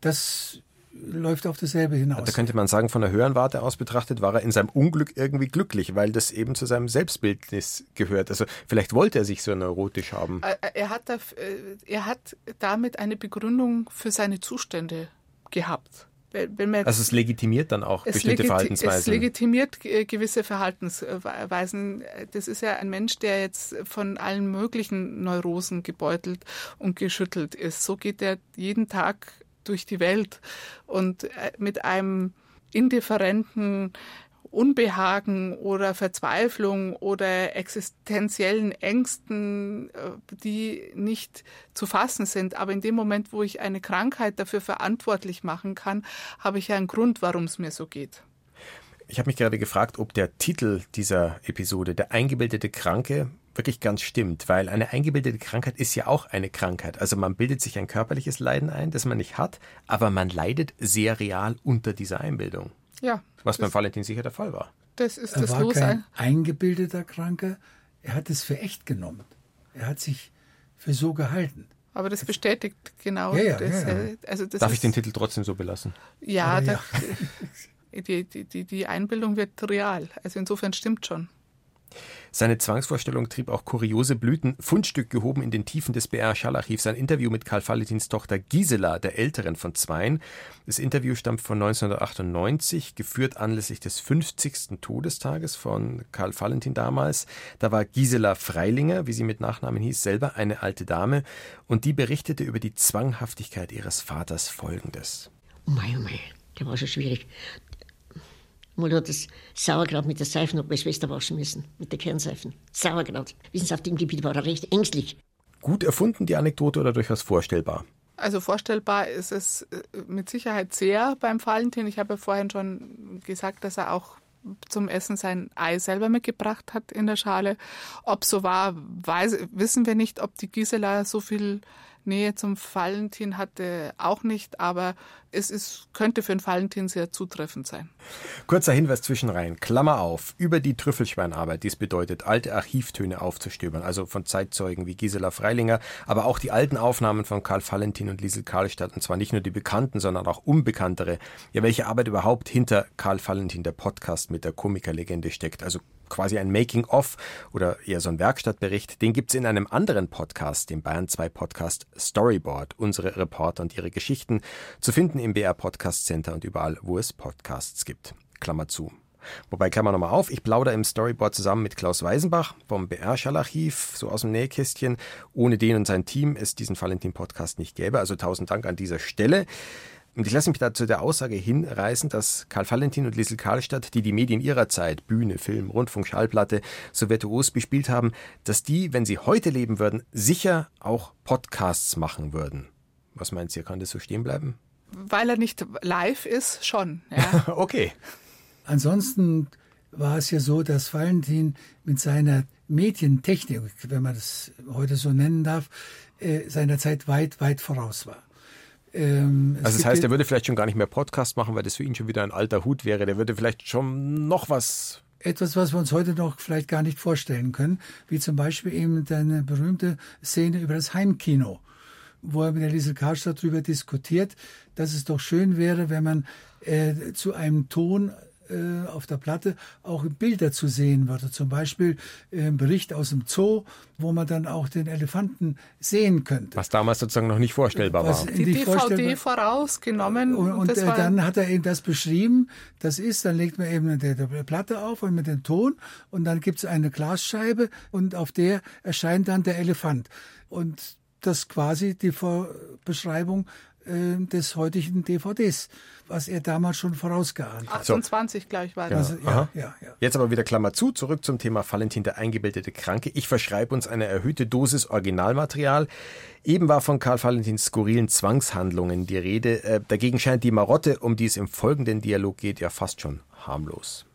Das läuft auf dasselbe hinaus. Da könnte man sagen, von der höheren Warte aus betrachtet, war er in seinem Unglück irgendwie glücklich, weil das eben zu seinem Selbstbildnis gehört. Also vielleicht wollte er sich so neurotisch haben. Er hat, da, er hat damit eine Begründung für seine Zustände gehabt. Also es legitimiert dann auch bestimmte Verhaltensweisen. Es legitimiert gewisse Verhaltensweisen. Das ist ja ein Mensch, der jetzt von allen möglichen Neurosen gebeutelt und geschüttelt ist. So geht er jeden Tag durch die Welt und äh, mit einem indifferenten Unbehagen oder Verzweiflung oder existenziellen Ängsten, äh, die nicht zu fassen sind. Aber in dem Moment, wo ich eine Krankheit dafür verantwortlich machen kann, habe ich ja einen Grund, warum es mir so geht. Ich habe mich gerade gefragt, ob der Titel dieser Episode, der eingebildete Kranke, wirklich ganz stimmt, weil eine eingebildete Krankheit ist ja auch eine Krankheit. Also man bildet sich ein körperliches Leiden ein, das man nicht hat, aber man leidet sehr real unter dieser Einbildung. Ja. Was beim Valentin sicher der Fall war. Das ist er das war Los kein eingebildeter Kranker, er hat es für echt genommen. Er hat sich für so gehalten. Aber das bestätigt genau ja, ja, das. Ja, äh, also das Darf ich den Titel trotzdem so belassen? Ja, das, die, die, die, die Einbildung wird real. Also insofern stimmt schon. Seine Zwangsvorstellung trieb auch kuriose Blüten. Fundstück gehoben in den Tiefen des BR-Schallarchivs ein Interview mit Karl Valentins Tochter Gisela, der älteren von zweien. Das Interview stammt von 1998, geführt anlässlich des 50. Todestages von Karl Valentin damals. Da war Gisela Freilinger, wie sie mit Nachnamen hieß, selber eine alte Dame und die berichtete über die Zwanghaftigkeit ihres Vaters Folgendes. Oh mein, oh mein, der war schon schwierig. Mal hat das Sauerkraut mit der Seife noch bei Schwester waschen müssen, mit der Kernseifen. Sauerkraut. Wissen Sie, auf dem Gebiet war er recht ängstlich. Gut erfunden, die Anekdote, oder durchaus vorstellbar? Also vorstellbar ist es äh, mit Sicherheit sehr beim Valentin. Ich habe ja vorhin schon gesagt, dass er auch zum Essen sein Ei selber mitgebracht hat in der Schale. Ob so war, weiß, wissen wir nicht. Ob die Gisela so viel Nähe zum Valentin hatte auch nicht, aber es ist, könnte für den Valentin sehr zutreffend sein. Kurzer Hinweis zwischenrein, Klammer auf, über die Trüffelschweinarbeit, die es bedeutet, alte Archivtöne aufzustöbern, also von Zeitzeugen wie Gisela Freilinger, aber auch die alten Aufnahmen von Karl Valentin und Liesel Karlstadt, und zwar nicht nur die bekannten, sondern auch unbekanntere. Ja, welche Arbeit überhaupt hinter Karl Valentin, der Podcast mit der Komikerlegende steckt, also quasi ein Making-of oder eher so ein Werkstattbericht, den gibt es in einem anderen Podcast, dem Bayern 2 Podcast Storyboard, unsere Reporter und ihre Geschichten, zu finden im BR Podcast Center und überall, wo es Podcasts gibt. Klammer zu. Wobei, Klammer nochmal auf, ich plaudere im Storyboard zusammen mit Klaus Weisenbach vom BR-Schallarchiv, so aus dem Nähkästchen. Ohne den und sein Team es diesen Valentin-Podcast nicht gäbe. Also tausend Dank an dieser Stelle. Und ich lasse mich dazu der Aussage hinreißen, dass Karl Valentin und Liesel Karlstadt, die die Medien ihrer Zeit, Bühne, Film, Rundfunk, Schallplatte, so virtuos bespielt haben, dass die, wenn sie heute leben würden, sicher auch Podcasts machen würden. Was meint ihr, kann das so stehen bleiben? Weil er nicht live ist, schon. Ja. okay. Ansonsten war es ja so, dass Valentin mit seiner Medientechnik, wenn man das heute so nennen darf, äh, seiner Zeit weit, weit voraus war. Ähm, also das heißt, er würde vielleicht schon gar nicht mehr Podcast machen, weil das für ihn schon wieder ein alter Hut wäre. Der würde vielleicht schon noch was etwas, was wir uns heute noch vielleicht gar nicht vorstellen können, wie zum Beispiel eben eine berühmte Szene über das Heimkino, wo er mit der Liesel Karstadt darüber diskutiert, dass es doch schön wäre, wenn man äh, zu einem Ton äh, auf der Platte auch Bilder zu sehen würde. Zum Beispiel äh, ein Bericht aus dem Zoo, wo man dann auch den Elefanten sehen könnte. Was damals sozusagen noch nicht vorstellbar Was war. Die, DVD vorausgenommen. Und, und äh, dann hat er eben das beschrieben. Das ist, dann legt man eben eine Platte auf und mit dem Ton und dann gibt es eine Glasscheibe und auf der erscheint dann der Elefant. Und das quasi die Beschreibung des heutigen DVDs, was er damals schon vorausgeahnt hat. 28, glaube ich, war das. Also, ja, ja, ja. Jetzt aber wieder Klammer zu, zurück zum Thema Valentin, der eingebildete Kranke. Ich verschreibe uns eine erhöhte Dosis Originalmaterial. Eben war von Karl Valentins skurrilen Zwangshandlungen die Rede. Äh, dagegen scheint die Marotte, um die es im folgenden Dialog geht, ja fast schon harmlos.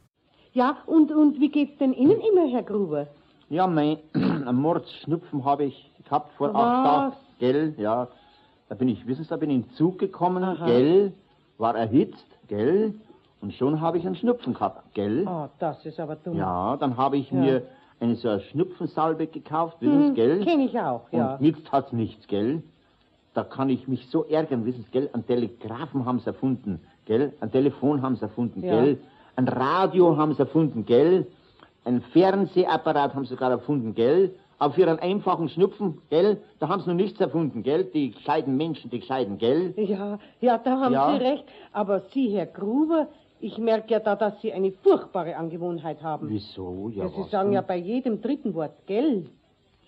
Ja, und, und wie geht's denn Ihnen immer, Herr Gruber? Ja, mein einen Mordsschnupfen habe ich gehabt vor Was? acht Tagen, gell, ja. Da bin ich, wissen Sie, da bin ich in den Zug gekommen, gell, war erhitzt, gell, und schon habe ich einen Schnupfen gehabt, gell. Ah, das ist aber dumm. Ja, dann habe ich mir eine so eine Schnupfensalbe gekauft, wissen Sie, gell. Kenne ich auch, ja. Und nützt hat's nichts, gell? Da kann ich mich so ärgern, wissen Sie, gell? Ein Telegrafen haben sie erfunden, gell? Ein Telefon haben sie erfunden, Ja. gell? Ein Radio haben sie erfunden, gell? Ein Fernsehapparat haben sie sogar erfunden, gell? Aber für einen einfachen Schnupfen, gell? Da haben sie noch nichts erfunden, gell? Die gescheiten Menschen, die gescheiten, gell? Ja, ja, da haben Ja. Sie recht. Aber Sie, Herr Gruber, ich merke ja da, dass Sie eine furchtbare Angewohnheit haben. Wieso? Ja, Ja, Sie sagen ja denn? bei jedem dritten Wort, gell?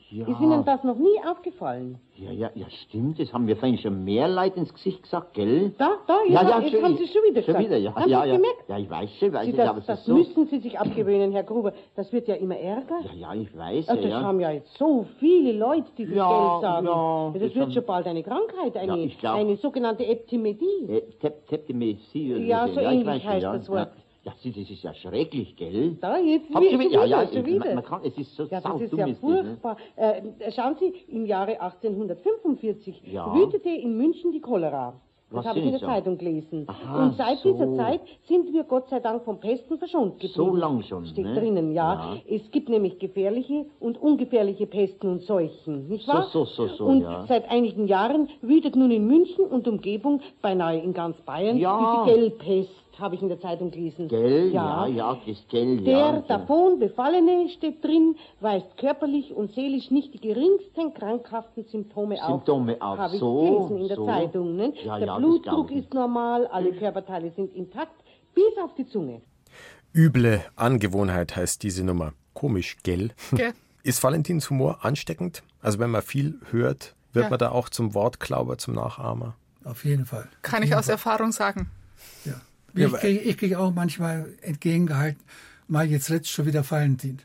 Ja. Ist Ihnen das noch nie aufgefallen? Ja, ja, ja, stimmt. Das haben mir vorhin schon mehr Leute ins Gesicht gesagt, gell? Da, da, ja, jetzt schon- haben Sie schon wieder Schon gesagt. wieder, ja. Haben ja, Sie ja. gemerkt? Ja, ich weiß schon, weiß Sie, ich, aber das es das so. müssen Sie sich abgewöhnen, Herr Gruber. Das wird ja immer ärger. Ja, ja, ich weiß, Also, ja, es ja. haben ja jetzt so viele Leute dieses Ja, Geld sagen. ja, das das wird haben- schon bald eine Krankheit, eine, eine sogenannte Eptimedie. Oder Ja, so ich ähnlich heißt ja. das Wort. Ja, Sie, das ist ja schrecklich, gell? Da, jetzt Hab wieder, ja, ja, schon wieder. Man, man kann, es ist so Ja, das ist ja ne? furchtbar. Äh, schauen Sie, im Jahre 1845 Ja. wütete in München die Cholera. Das habe ich in der so? Zeitung gelesen. Aha, Und seit so. dieser Zeit sind wir Gott sei Dank vom Pesten verschont geblieben. So lang schon, Steht ne? drinnen, ja. Ja. Es gibt nämlich gefährliche und ungefährliche Pesten und Seuchen, nicht So, wahr? so, so, so, Und ja. seit einigen Jahren wütet nun in München und Umgebung, beinahe in ganz Bayern, Ja. die Gelbpest, habe ich in der Zeitung gelesen. Gell, ja, ja, das Gell, Der ja. davon Befallene steht drin, weist körperlich und seelisch nicht die geringsten krankhaften Symptome, Symptome auf. Habe ich So, gelesen in der so. Zeitung. Ne? Ja, der ja, Blutdruck ist normal, alle Körperteile sind intakt, bis auf die Zunge. Üble Angewohnheit heißt diese Nummer. Komisch, gell? Gell? Ist Valentins Humor ansteckend? Also wenn man viel hört, wird Ja. man da auch zum Wortklauber, zum Nachahmer? Auf jeden Fall. Kann ich aus Erfahrung sagen. Ja. Ich kriege ich krieg auch manchmal entgegengehalten, mal jetzt letzt schon wieder Valentin.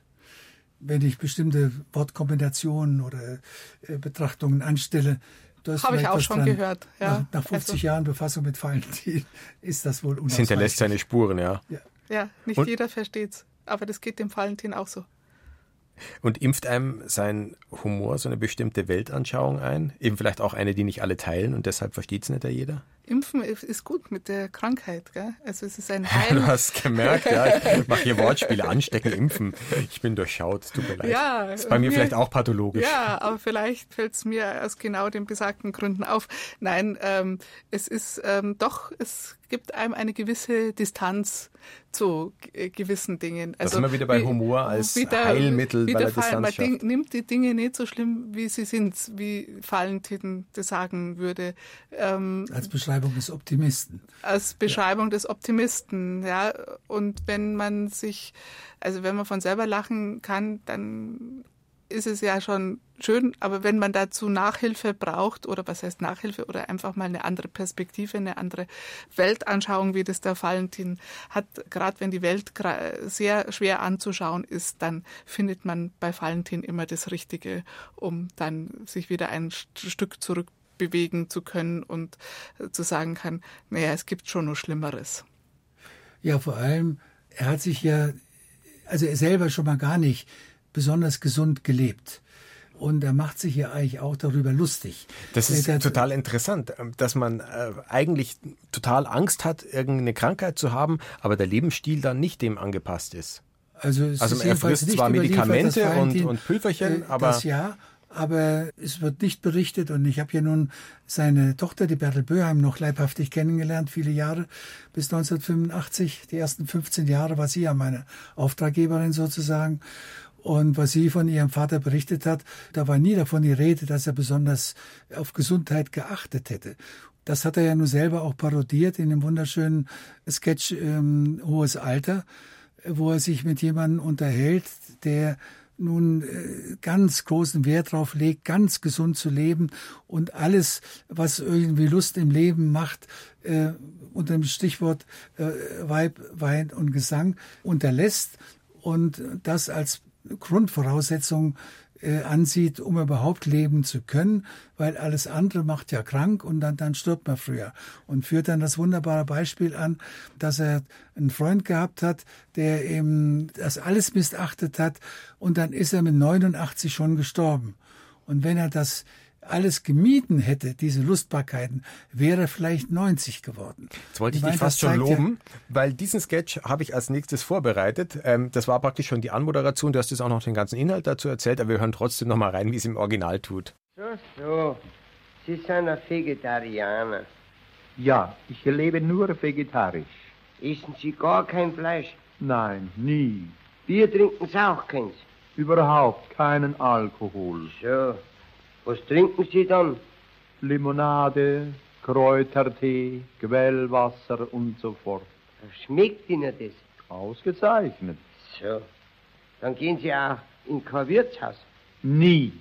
Wenn ich bestimmte Wortkombinationen oder äh, Betrachtungen anstelle. da ist Habe ich auch schon dran. gehört, ja. Nach, nach 50 Also- Jahren Befassung mit Valentin ist das wohl Es unausweichlich. hinterlässt seine Spuren, ja. Ja. Ja, nicht Und- jeder versteht's. Aber das geht dem Valentin auch so. Und impft einem sein Humor so eine bestimmte Weltanschauung ein? Eben vielleicht auch eine, die nicht alle teilen und deshalb versteht es nicht jeder? Impfen ist gut mit der Krankheit, gell? Also es ist ein Du Heil. hast gemerkt, ja, ich mache hier Wortspiele, anstecken, impfen. Ich bin durchschaut, tut mir leid. Ja, ist bei mir mir- vielleicht auch pathologisch. Ja, aber vielleicht fällt es mir aus genau den besagten Gründen auf. Nein, ähm, es ist ähm, doch, es gibt einem eine gewisse Distanz zu g- gewissen Dingen. Also wir wieder bei Humor als Heilmittel wie bei der man Distanz schafft. ding- nimmt die Dinge nicht so schlimm, wie sie sind, wie Valentin das sagen würde. Ähm, Als Beschreibung des Optimisten. als Beschreibung des Optimisten, ja. Und wenn man sich, also wenn man von selber lachen kann, dann ist es ja schon schön, aber wenn man dazu Nachhilfe braucht, oder was heißt Nachhilfe, oder einfach mal eine andere Perspektive, eine andere Weltanschauung, wie das der Valentin hat, gerade wenn die Welt sehr schwer anzuschauen ist, dann findet man bei Valentin immer das Richtige, um dann sich wieder ein St- Stück zurück bewegen zu können und äh, zu sagen kann, naja, es gibt schon noch Schlimmeres. Ja, vor allem, er hat sich ja, also er selber schon mal gar nicht besonders gesund gelebt. Und er macht sich ja eigentlich auch darüber lustig. Das ist Der- total interessant, ähm, dass man äh, eigentlich total Angst hat, irgendeine Krankheit zu haben, aber der Lebensstil dann nicht dem angepasst ist. Also, es Also ist er frisst zwar Medikamente und- und Pülverchen, äh, aber- Das ja, aber es wird nicht berichtet und ich habe ja nun seine Tochter, die Bertel Böheim, noch leibhaftig kennengelernt, viele Jahre, bis 1985. Die ersten 15 Jahre war sie ja meine Auftraggeberin sozusagen. Und was sie von ihrem Vater berichtet hat, da war nie davon die Rede, dass er besonders auf Gesundheit geachtet hätte. Das hat er ja nun selber auch parodiert in dem wunderschönen Sketch ähm, Hohes Alter, wo er sich mit jemandem unterhält, der nun äh, ganz großen Wert darauf legt, ganz gesund zu leben und alles, was irgendwie Lust im Leben macht, äh, unter dem Stichwort äh, Weib, Wein und Gesang unterlässt und das als Grundvoraussetzung äh, ansieht, um überhaupt leben zu können, weil alles andere macht ja krank und dann, dann stirbt man früher. Und führt dann das wunderbare Beispiel an, dass er einen Freund gehabt hat, der eben das alles missachtet hat und dann ist er mit 89 schon gestorben. Und wenn er das alles gemieden hätte, diese Lustbarkeiten, wäre vielleicht 90 geworden. Jetzt wollte ich, ich dich fast schon loben, ja, weil diesen Sketch habe ich als nächstes vorbereitet. Ähm, das war praktisch schon die Anmoderation. Du hast jetzt auch noch den ganzen Inhalt dazu erzählt, aber wir hören trotzdem noch mal rein, wie es im Original tut. So, so. Sie sind ein Vegetarianer. Ja, ich lebe nur vegetarisch. Essen Sie gar kein Fleisch? Nein, nie. Bier trinken Sie auch keins? Überhaupt keinen Alkohol. So. Was trinken Sie dann? Limonade, Kräutertee, Quellwasser und so fort. Schmeckt Ihnen das? Ausgezeichnet. So. Dann gehen Sie auch in kein Wirtshaus? Nie.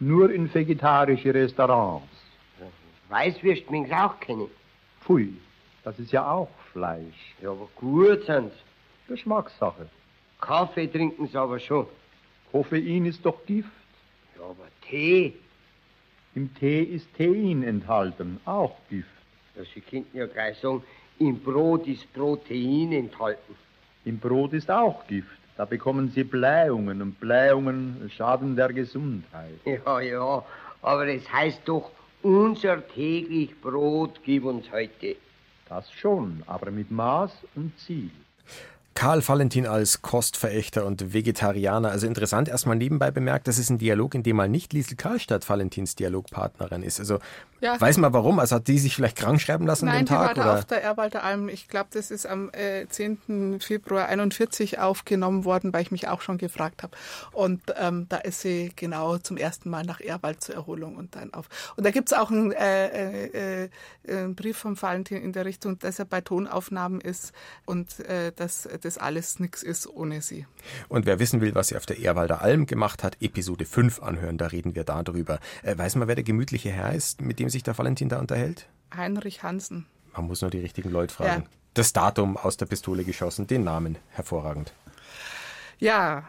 Nur in vegetarische Restaurants. Weißwürst mögen Sie auch kennen? Pfui, das ist ja auch Fleisch. Ja, aber gut sind Sie. Geschmackssache. Kaffee trinken Sie aber schon. Koffein ist doch Gift. Ja, aber Tee. Im Tee ist Tein enthalten, auch Gift. Ja, Sie könnten ja gleich sagen, im Brot ist Protein enthalten. Im Brot ist auch Gift. Da bekommen Sie Blähungen und Blähungen schaden der Gesundheit. Ja, ja, aber es heißt doch, unser täglich Brot gib uns heute. Das schon, aber mit Maß und Ziel. Karl Valentin als Kostverächter und Vegetarianer. Also interessant erstmal nebenbei bemerkt, das ist ein Dialog, in dem mal nicht Liesel Karlstadt Valentins Dialogpartnerin ist. Also ja. weiß man warum? Also hat die sich vielleicht krank schreiben lassen Nein, den Tag? die war da auf der Erwalder Alm. Ich glaube, das ist am äh, 10. Februar 41 aufgenommen worden, weil ich mich auch schon gefragt habe. Und ähm, da ist sie genau zum ersten Mal nach Erwald zur Erholung und dann auf. Und da gibt's auch einen, äh, äh, äh, Brief vom Valentin in der Richtung, dass er bei Tonaufnahmen ist und äh, dass das alles nichts ist ohne sie. Und wer wissen will, was sie auf der Ehrwalder Alm gemacht hat, Episode 5 anhören, da reden wir darüber. Äh, weiß man, wer der gemütliche Herr ist, mit dem sich der Valentin da unterhält? Heinrich Hansen. Man muss nur die richtigen Leute fragen. Ja. Das Datum aus der Pistole geschossen, den Namen hervorragend. Ja,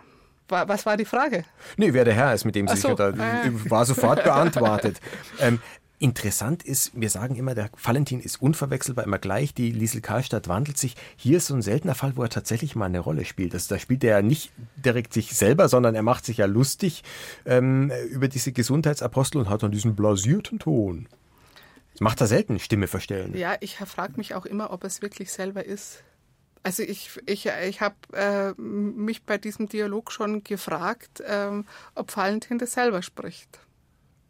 was war die Frage? Nee, wer der Herr ist, mit dem sie so, sich da, äh. war sofort beantwortet. ähm, Interessant ist, wir sagen immer, der Valentin ist unverwechselbar, immer gleich. Die Liesel Karlstadt wandelt sich. Hier ist so ein seltener Fall, wo er tatsächlich mal eine Rolle spielt. Also da spielt er ja nicht direkt sich selber, sondern er macht sich ja lustig ähm, über diese Gesundheitsapostel und hat dann diesen blasierten Ton. Das macht er selten, Stimme verstellen. Ja, ich frage mich auch immer, ob es wirklich selber ist. Also ich, ich, ich habe äh, mich bei diesem Dialog schon gefragt, ähm, ob Valentin das selber spricht.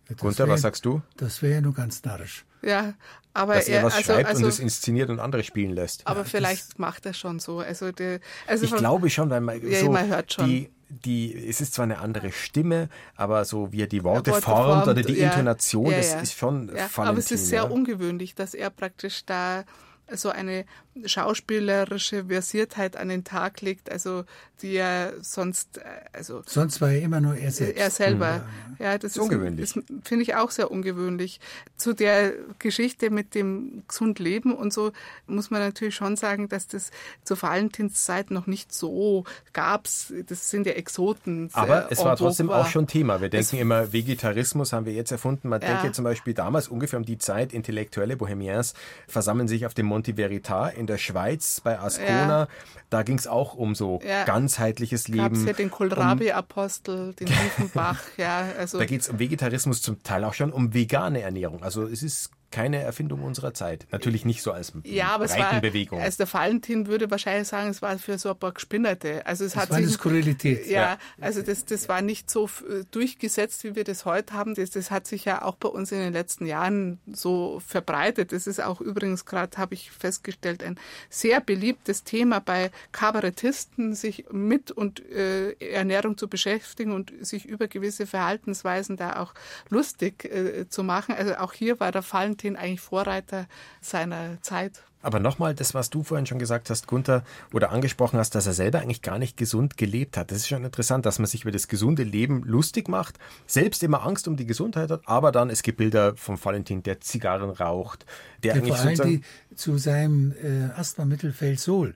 Ja, Gunther, was sagst du? Das wäre ja nur ganz narrisch. Ja, aber Dass er, er was also, schreibt also, und es inszeniert und andere spielen lässt. Aber ja, vielleicht macht er schon so. Also, die, also ich von, glaube schon, weil man, ja, so man hört schon. Die, die, es ist zwar eine andere Stimme, aber so wie er die Worte, Worte formt, formt, oder die ja, Intonation, das ist schon ja, Aber es ist sehr ungewöhnlich, dass er praktisch da so eine schauspielerische Versiertheit an den Tag legt, also die er sonst, äh, also sonst war er immer nur er selbst. Er selber, ja, ja das ist ungewöhnlich. Das finde ich auch sehr ungewöhnlich. Zu der Geschichte mit dem gesund Leben und so muss man natürlich schon sagen, dass das zur Valentinszeit noch nicht so gab's. Das sind ja Exoten. Aber es war trotzdem auch schon Thema. Wir denken immer, Vegetarismus haben wir jetzt erfunden. Man ja. denke zum Beispiel damals ungefähr um die Zeit, intellektuelle Bohemiens versammeln sich auf dem Monte Veritas in der Schweiz bei Ascona. Ja. Da ging es auch um so ja. ganzheitliches Leben. Gab's ja den Kohlrabi-Apostel, den Diefenbach, ja. Also. Da geht es um Vegetarismus, zum Teil auch schon um vegane Ernährung. Also es ist keine Erfindung unserer Zeit. Natürlich nicht so als ja, aber es war, Bewegung. Also der Valentin würde wahrscheinlich sagen, es war für so ein paar Gespinnerte. Also es das hat war sich, eine Skurrilität. Ja, ja, also das, das war nicht so durchgesetzt, wie wir das heute haben. Das, das hat sich ja auch bei uns in den letzten Jahren so verbreitet. Das ist auch übrigens gerade, habe ich festgestellt, ein sehr beliebtes Thema bei Kabarettisten, sich mit und äh, Ernährung zu beschäftigen und sich über gewisse Verhaltensweisen da auch lustig äh, zu machen. Also auch hier war der Valentin Valentin eigentlich Vorreiter seiner Zeit. Aber nochmal, das, was du vorhin schon gesagt hast, Gunther, oder angesprochen hast, dass er selber eigentlich gar nicht gesund gelebt hat. Das ist schon interessant, dass man sich über das gesunde Leben lustig macht, selbst immer Angst um die Gesundheit hat, aber dann, es gibt Bilder vom Valentin, der Zigarren raucht, der, Der eigentlich vor allem die, zu seinem äh, Asthmamittel Felsol.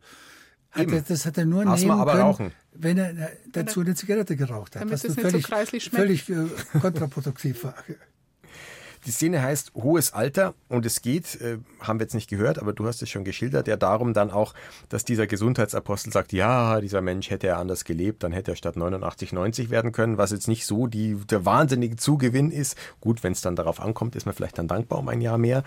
Hat er, das hat er nur Asthma, nehmen aber können, rauchen. wenn er äh, dazu eine Zigarette geraucht hat. Damit was es nicht so völlig, kreislich schmeckt. völlig äh, kontraproduktiv war. Die Szene heißt Hohes Alter und es geht, äh, haben wir jetzt nicht gehört, aber du hast es schon geschildert, ja darum dann auch, dass dieser Gesundheitsapostel sagt, ja, dieser Mensch hätte er anders gelebt, dann hätte er statt 89 90 werden können, was jetzt nicht so die, der wahnsinnige Zugewinn ist. Gut, wenn es dann darauf ankommt, ist man vielleicht dann dankbar um ein Jahr mehr.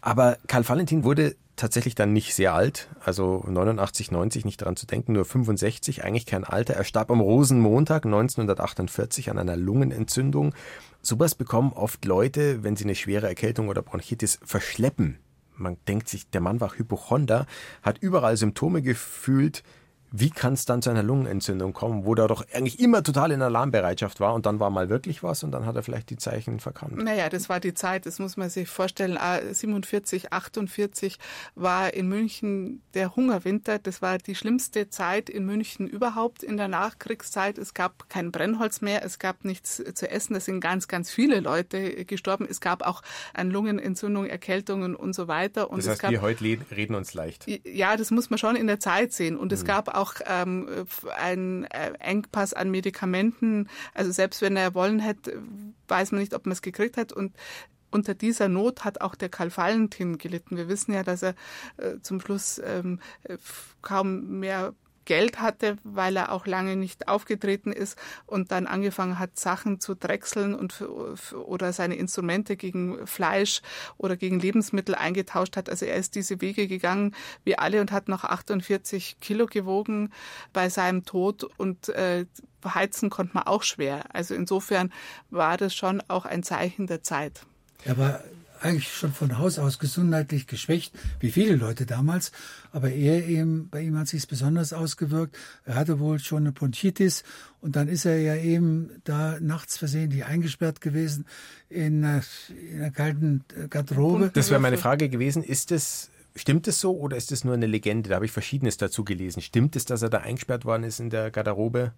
Aber Karl Valentin wurde tatsächlich dann nicht sehr alt, also 89, 90 nicht daran zu denken, nur 65, eigentlich kein Alter. Er starb am Rosenmontag 1948 an einer Lungenentzündung. Sowas bekommen oft Leute, wenn sie eine schwere Erkältung oder Bronchitis verschleppen. Man denkt sich, der Mann war Hypochonder, hat überall Symptome gefühlt. Wie kann es dann zu einer Lungenentzündung kommen, wo er doch eigentlich immer total in Alarmbereitschaft war und dann war mal wirklich was und dann hat er vielleicht die Zeichen verkannt? Naja, das war die Zeit, das muss man sich vorstellen. Ah, 47, 48 war in München der Hungerwinter. Das war die schlimmste Zeit in München überhaupt in der Nachkriegszeit. Es gab kein Brennholz mehr, es gab nichts zu essen. Es sind ganz, ganz viele Leute gestorben. Es gab auch an Lungenentzündung, Erkältungen und so weiter. Und Das heißt, gab, wir heute reden uns leicht. ja, das muss man schon in der Zeit sehen. Und Mhm. es gab auch ähm, einen äh, Engpass an Medikamenten. Also selbst wenn er wollen hätte, weiß man nicht, ob man es gekriegt hat. Und unter dieser Not hat auch der Karl Valentin gelitten. Wir wissen ja, dass er äh, zum Schluss ähm, äh, kaum mehr Geld hatte, weil er auch lange nicht aufgetreten ist und dann angefangen hat, Sachen zu drechseln und für, für, oder seine Instrumente gegen Fleisch oder gegen Lebensmittel eingetauscht hat. Also er ist diese Wege gegangen wie alle und hat noch 48 Kilo gewogen bei seinem Tod und äh, heizen konnte man auch schwer. Also insofern war das schon auch ein Zeichen der Zeit. Er war eigentlich schon von Haus aus gesundheitlich geschwächt, wie viele Leute damals. Aber er eben, bei ihm hat sich besonders ausgewirkt. Er hatte wohl schon eine Bronchitis und dann ist er ja eben da nachts versehentlich eingesperrt gewesen in, einer- in einer kalten äh, Garderobe. Das wäre meine Frage gewesen. Ist es, stimmt es so oder ist es nur eine Legende? Da habe ich Verschiedenes dazu gelesen. Stimmt es, dass er da eingesperrt worden ist in der Garderobe?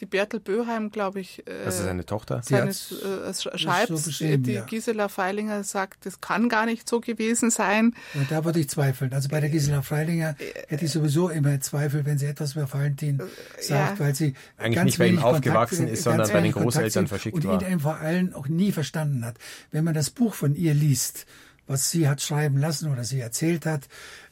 Die Bertel Böheim, glaube ich, äh, Das ist seine Tochter. seine, hat's- äh, so schreibt, beschrieben, die ja. Gisela Feilinger sagt, das kann gar nicht so gewesen sein. Und da würde ich zweifeln. Also bei der Gisela Freilinger hätte ich sowieso immer Zweifel, wenn sie etwas über Valentin sagt, ja. weil sie Eigentlich ganz nicht bei ihm Kontakt- aufgewachsen ist, sondern ganz bei den Großeltern verschickt und war. ihn eben vor allem auch nie verstanden hat. Wenn man das Buch von ihr liest, was sie hat schreiben lassen oder sie erzählt hat,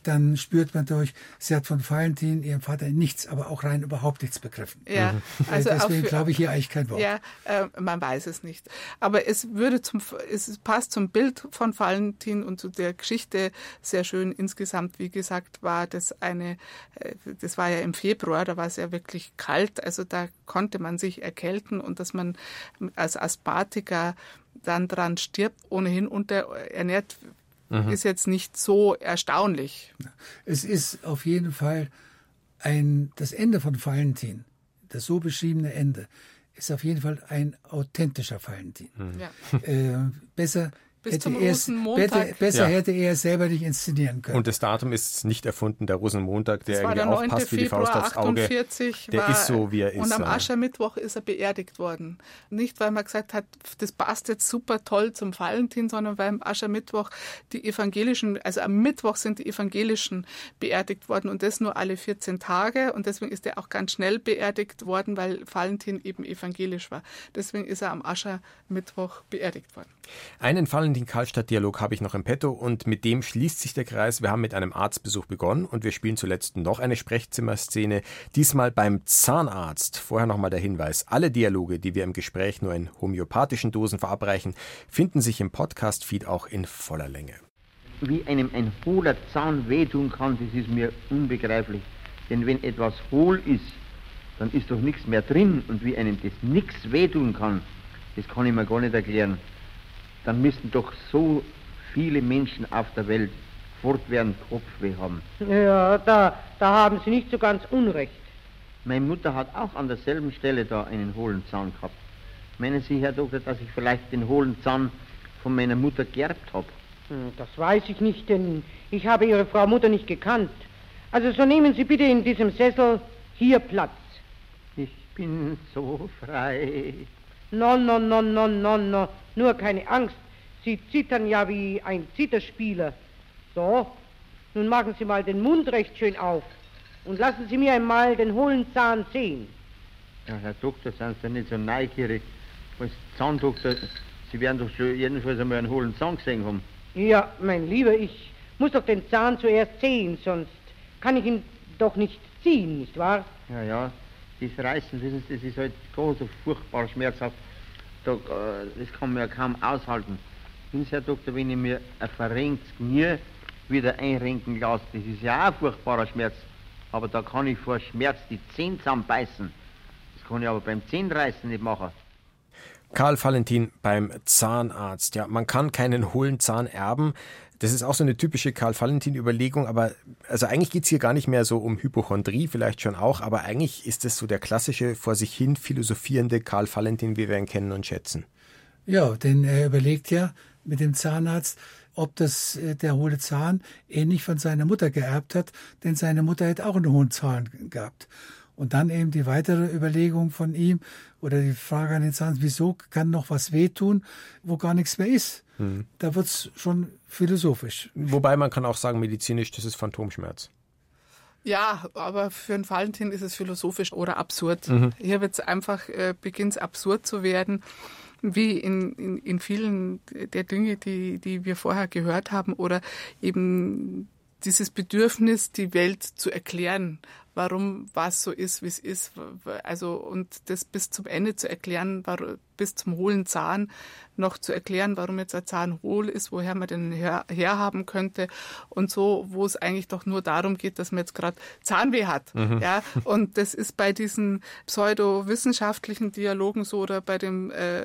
dann spürt man durch, sie hat von Valentin, ihrem Vater, nichts, aber auch rein überhaupt nichts begriffen. Ja, Also also Deswegen glaube ich hier eigentlich kein Wort. Ja, äh, man weiß es nicht. Aber es würde zum, es passt zum Bild von Valentin und zu der Geschichte sehr schön. Insgesamt, wie gesagt, war das eine, äh, das war ja im Februar, da war es ja wirklich kalt. Also da konnte man sich erkälten und dass man als Asthmatiker dann dran stirbt, ohnehin unterernährt, ist jetzt nicht so erstaunlich. Es ist auf jeden Fall ein, das Ende von Valentin, das so beschriebene Ende, ist auf jeden Fall ein authentischer Valentin. Ja. Äh, besser Bis hätte zum Rosenmontag. besser, besser Ja. hätte er es selber nicht inszenieren können. Und das Datum ist nicht erfunden, der Rosenmontag, der Das irgendwie der 9. aufpasst wie die Februar Faust aufs Auge. 48. Der war, ist so, wie er ist. Und am. Aschermittwoch ist er beerdigt worden. Nicht, weil man gesagt hat, das passt jetzt super toll zum Valentin, sondern weil am Aschermittwoch die Evangelischen, also am Mittwoch sind die Evangelischen beerdigt worden und das nur alle 14 Tage. Und deswegen ist er auch ganz schnell beerdigt worden, weil Valentin eben evangelisch war. Deswegen ist er am Aschermittwoch beerdigt worden. Einen Valentin-Karlstadt-Dialog habe ich noch im Petto und mit dem schließt sich der Kreis. Wir haben mit einem Arztbesuch begonnen und wir spielen zuletzt noch eine Sprechzimmerszene, diesmal beim Zahnarzt. Vorher nochmal der Hinweis, alle Dialoge, die wir im Gespräch nur in homöopathischen Dosen verabreichen, finden sich im Podcast-Feed auch in voller Länge. Wie einem ein hohler Zahn wehtun kann, das ist mir unbegreiflich. Denn wenn etwas hohl ist, dann ist doch nichts mehr drin. Und wie einem das nichts wehtun kann, das kann ich mir gar nicht erklären. Dann müssten doch so viele Menschen auf der Welt fortwährend Kopfweh haben. Ja, da, da haben Sie nicht so ganz unrecht. Meine Mutter hat auch an derselben Stelle da einen hohlen Zahn gehabt. Meinen Sie, Herr Doktor, dass ich vielleicht den hohlen Zahn von meiner Mutter geerbt habe? Hm, das weiß ich nicht, denn ich habe Ihre Frau Mutter nicht gekannt. Also so nehmen Sie bitte in diesem Sessel hier Platz. Ich bin so frei. No, no, no, no, no, no. Nur keine Angst. Sie zittern ja wie ein Zitterspieler. So, nun machen Sie mal den Mund recht schön auf und lassen Sie mir einmal den hohlen Zahn sehen. Ja, Herr Doktor, sind Sie nicht so neugierig. Als Zahndoktor, Sie werden doch schon jedenfalls einmal einen hohlen Zahn gesehen haben. Ja, mein Lieber, ich muss doch den Zahn zuerst sehen, sonst kann ich ihn doch nicht ziehen, nicht wahr? Ja, ja, das Reißen, wissen Sie, das ist halt gar so furchtbar schmerzhaft. Äh, das kann man ja kaum aushalten. Wissen Sie, Herr Doktor, wenn ich mir ein verrenktes Knie wieder einrenken lasse, das ist ja auch ein furchtbarer Schmerz. Aber da kann ich vor Schmerz die Zähne zusammenbeißen. Das kann ich aber beim Zähnreißen nicht machen. Karl Valentin beim Zahnarzt. Ja, man kann keinen hohlen Zahn erben. Das ist auch so eine typische Karl-Valentin-Überlegung, aber also eigentlich geht's hier gar nicht mehr so um Hypochondrie, vielleicht schon auch, aber eigentlich ist es so der klassische vor sich hin philosophierende Karl Valentin, wie wir ihn kennen und schätzen. Ja, denn er überlegt ja mit dem Zahnarzt, ob das äh, der hohle Zahn ähnlich von seiner Mutter geerbt hat, denn seine Mutter hätte auch einen hohen Zahn gehabt. Und dann eben die weitere Überlegung von ihm oder die Frage an den Zahnarzt, wieso kann noch was wehtun, wo gar nichts mehr ist? Mhm. Da wird's schon philosophisch. Wobei man kann auch sagen, medizinisch, das ist Phantomschmerz. Ja, aber für einen Valentin ist es philosophisch oder absurd. Mhm. Hier wird es einfach, äh, beginnt absurd zu werden, wie in, in, in vielen der Dinge, die, die wir vorher gehört haben, oder eben dieses Bedürfnis, die Welt zu erklären, warum was so ist, wie es ist, also und das bis zum Ende zu erklären, bis zum hohlen Zahn noch zu erklären, warum jetzt ein Zahn hohl ist, woher man den her, herhaben könnte und so, wo es eigentlich doch nur darum geht, dass man jetzt gerade Zahnweh hat. Mhm. Ja, und das ist bei diesen pseudo-wissenschaftlichen Dialogen so oder bei dem äh,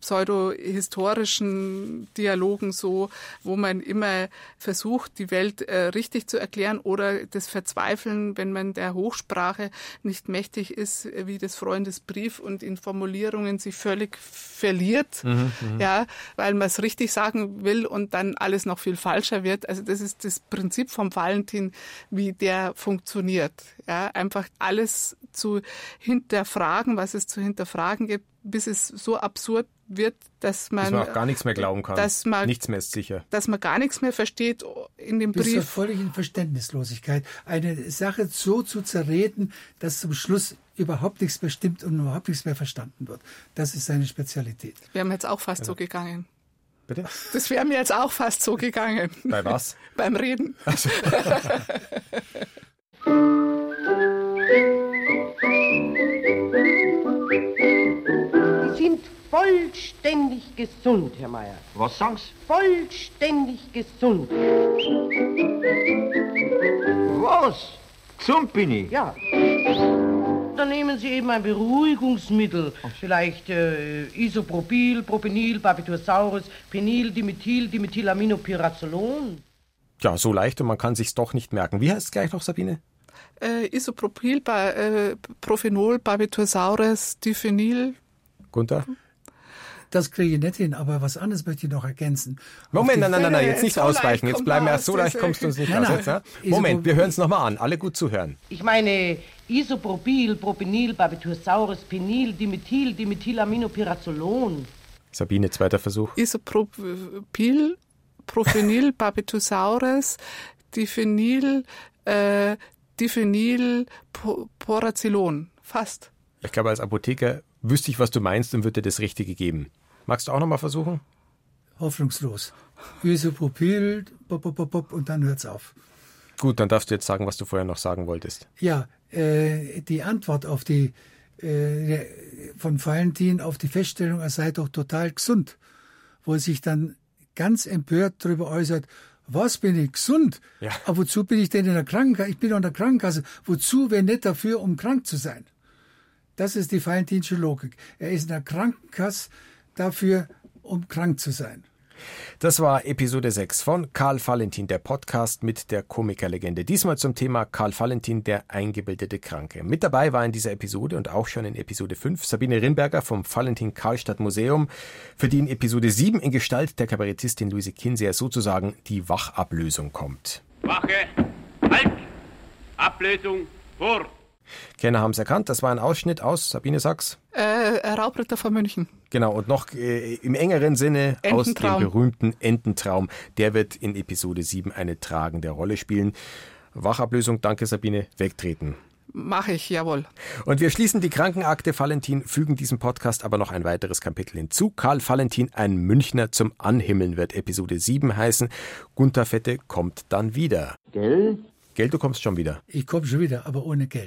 pseudo-historischen Dialogen so, wo man immer versucht, die Welt äh, richtig zu erklären oder das Verzweifeln, wenn man der Hochsprache nicht mächtig ist, wie des Freundes Brief und in Formulierungen sich völlig verliert. Mhm, mhm mhm. ja, weil man es richtig sagen will und dann alles noch viel falscher wird. Also das ist das Prinzip vom Valentin, wie der funktioniert. Ja, einfach alles zu hinterfragen, was es zu hinterfragen gibt, bis es so absurd wird, dass man, dass man auch gar nichts mehr glauben kann. Dass man, nichts mehr ist sicher. Dass man gar nichts mehr versteht in dem Bis Brief. Zur völligen Verständnislosigkeit. Eine Sache so zu zerreden, dass zum Schluss überhaupt nichts bestimmt und überhaupt nichts mehr verstanden wird. Das ist seine Spezialität. Wir haben jetzt auch fast ja. so gegangen. Bitte? Das wäre mir jetzt auch fast so gegangen. Bei was? Beim Reden. Also. Die sind vollständig gesund, Herr Meier. Was sagen Sie? Vollständig gesund. Was? Gesund bin ich? Ja dann nehmen Sie eben ein Beruhigungsmittel. Vielleicht äh, Isopropyl, Propenil, Barbitursaurus, Penil, Dimethyl, Dimethylaminopyrazolon. Ja, so leicht und man kann sich's doch nicht merken. Wie heißt es gleich noch, Sabine? Äh, Isopropyl, äh, Prophenol, Barbitursaurus, Diphenyl. Gunther? Das kriege ich nicht hin, aber was anderes möchte ich noch ergänzen. Moment, nein, nein, nein, nein, jetzt nicht so ausweichen. Jetzt bleiben wir, so leicht kommst du uns nicht nein, aus. Jetzt, ja? Moment, wir hören es nochmal an. Alle gut zuhören. Ich meine, Isopropyl, Propenil, Barbitursaurus, Penil, Dimethyl, Dimethylaminopyrazolon. Sabine, zweiter Versuch. Isopropyl, Prophenil, Barbitursaurus, Diphenyl, äh, Diphenyl, Poracilon. Fast. Ich glaube, als Apotheker wüsste ich, was du meinst und würde dir das Richtige geben. Magst du auch noch mal versuchen? Hoffnungslos. Isopropyl, pop, pop, pop, und dann hört's auf. Gut, dann darfst du jetzt sagen, was du vorher noch sagen wolltest. Ja, äh, die Antwort auf die äh, von Valentin auf die Feststellung, er sei doch total gesund, wo er sich dann ganz empört darüber äußert, was bin ich gesund? Ja. Aber wozu bin ich denn in der Krankenkasse? Ich bin in der Krankenkasse. Wozu, wenn nicht dafür, um krank zu sein? Das ist die valentinsche Logik. Er ist in der Krankenkasse dafür, um krank zu sein. Das war Episode 6 von Karl Valentin, der Podcast mit der Komikerlegende. Diesmal zum Thema Karl Valentin, der eingebildete Kranke. Mit dabei war in dieser Episode und auch schon in Episode 5 Sabine Rinberger vom Valentin Karlstadt Museum, für die in Episode 7 in Gestalt der Kabarettistin Luise Kinseer sozusagen die Wachablösung kommt. Wache, halt! Ablösung, vor! Kenner haben es erkannt, das war ein Ausschnitt aus Sabine Sachs. Äh, Raubritter von München. Genau, und noch äh, im engeren Sinne aus dem berühmten Ententraum. Der wird in Episode 7 eine tragende Rolle spielen. Wachablösung, danke Sabine, wegtreten. Mache ich, jawohl. Und wir schließen die Krankenakte Valentin, fügen diesem Podcast aber noch ein weiteres Kapitel hinzu. Karl Valentin, ein Münchner zum Anhimmeln, wird Episode 7 heißen. Gunther Fette kommt dann wieder. Gell? Gell, du kommst schon wieder. Ich komme schon wieder, aber ohne Geld.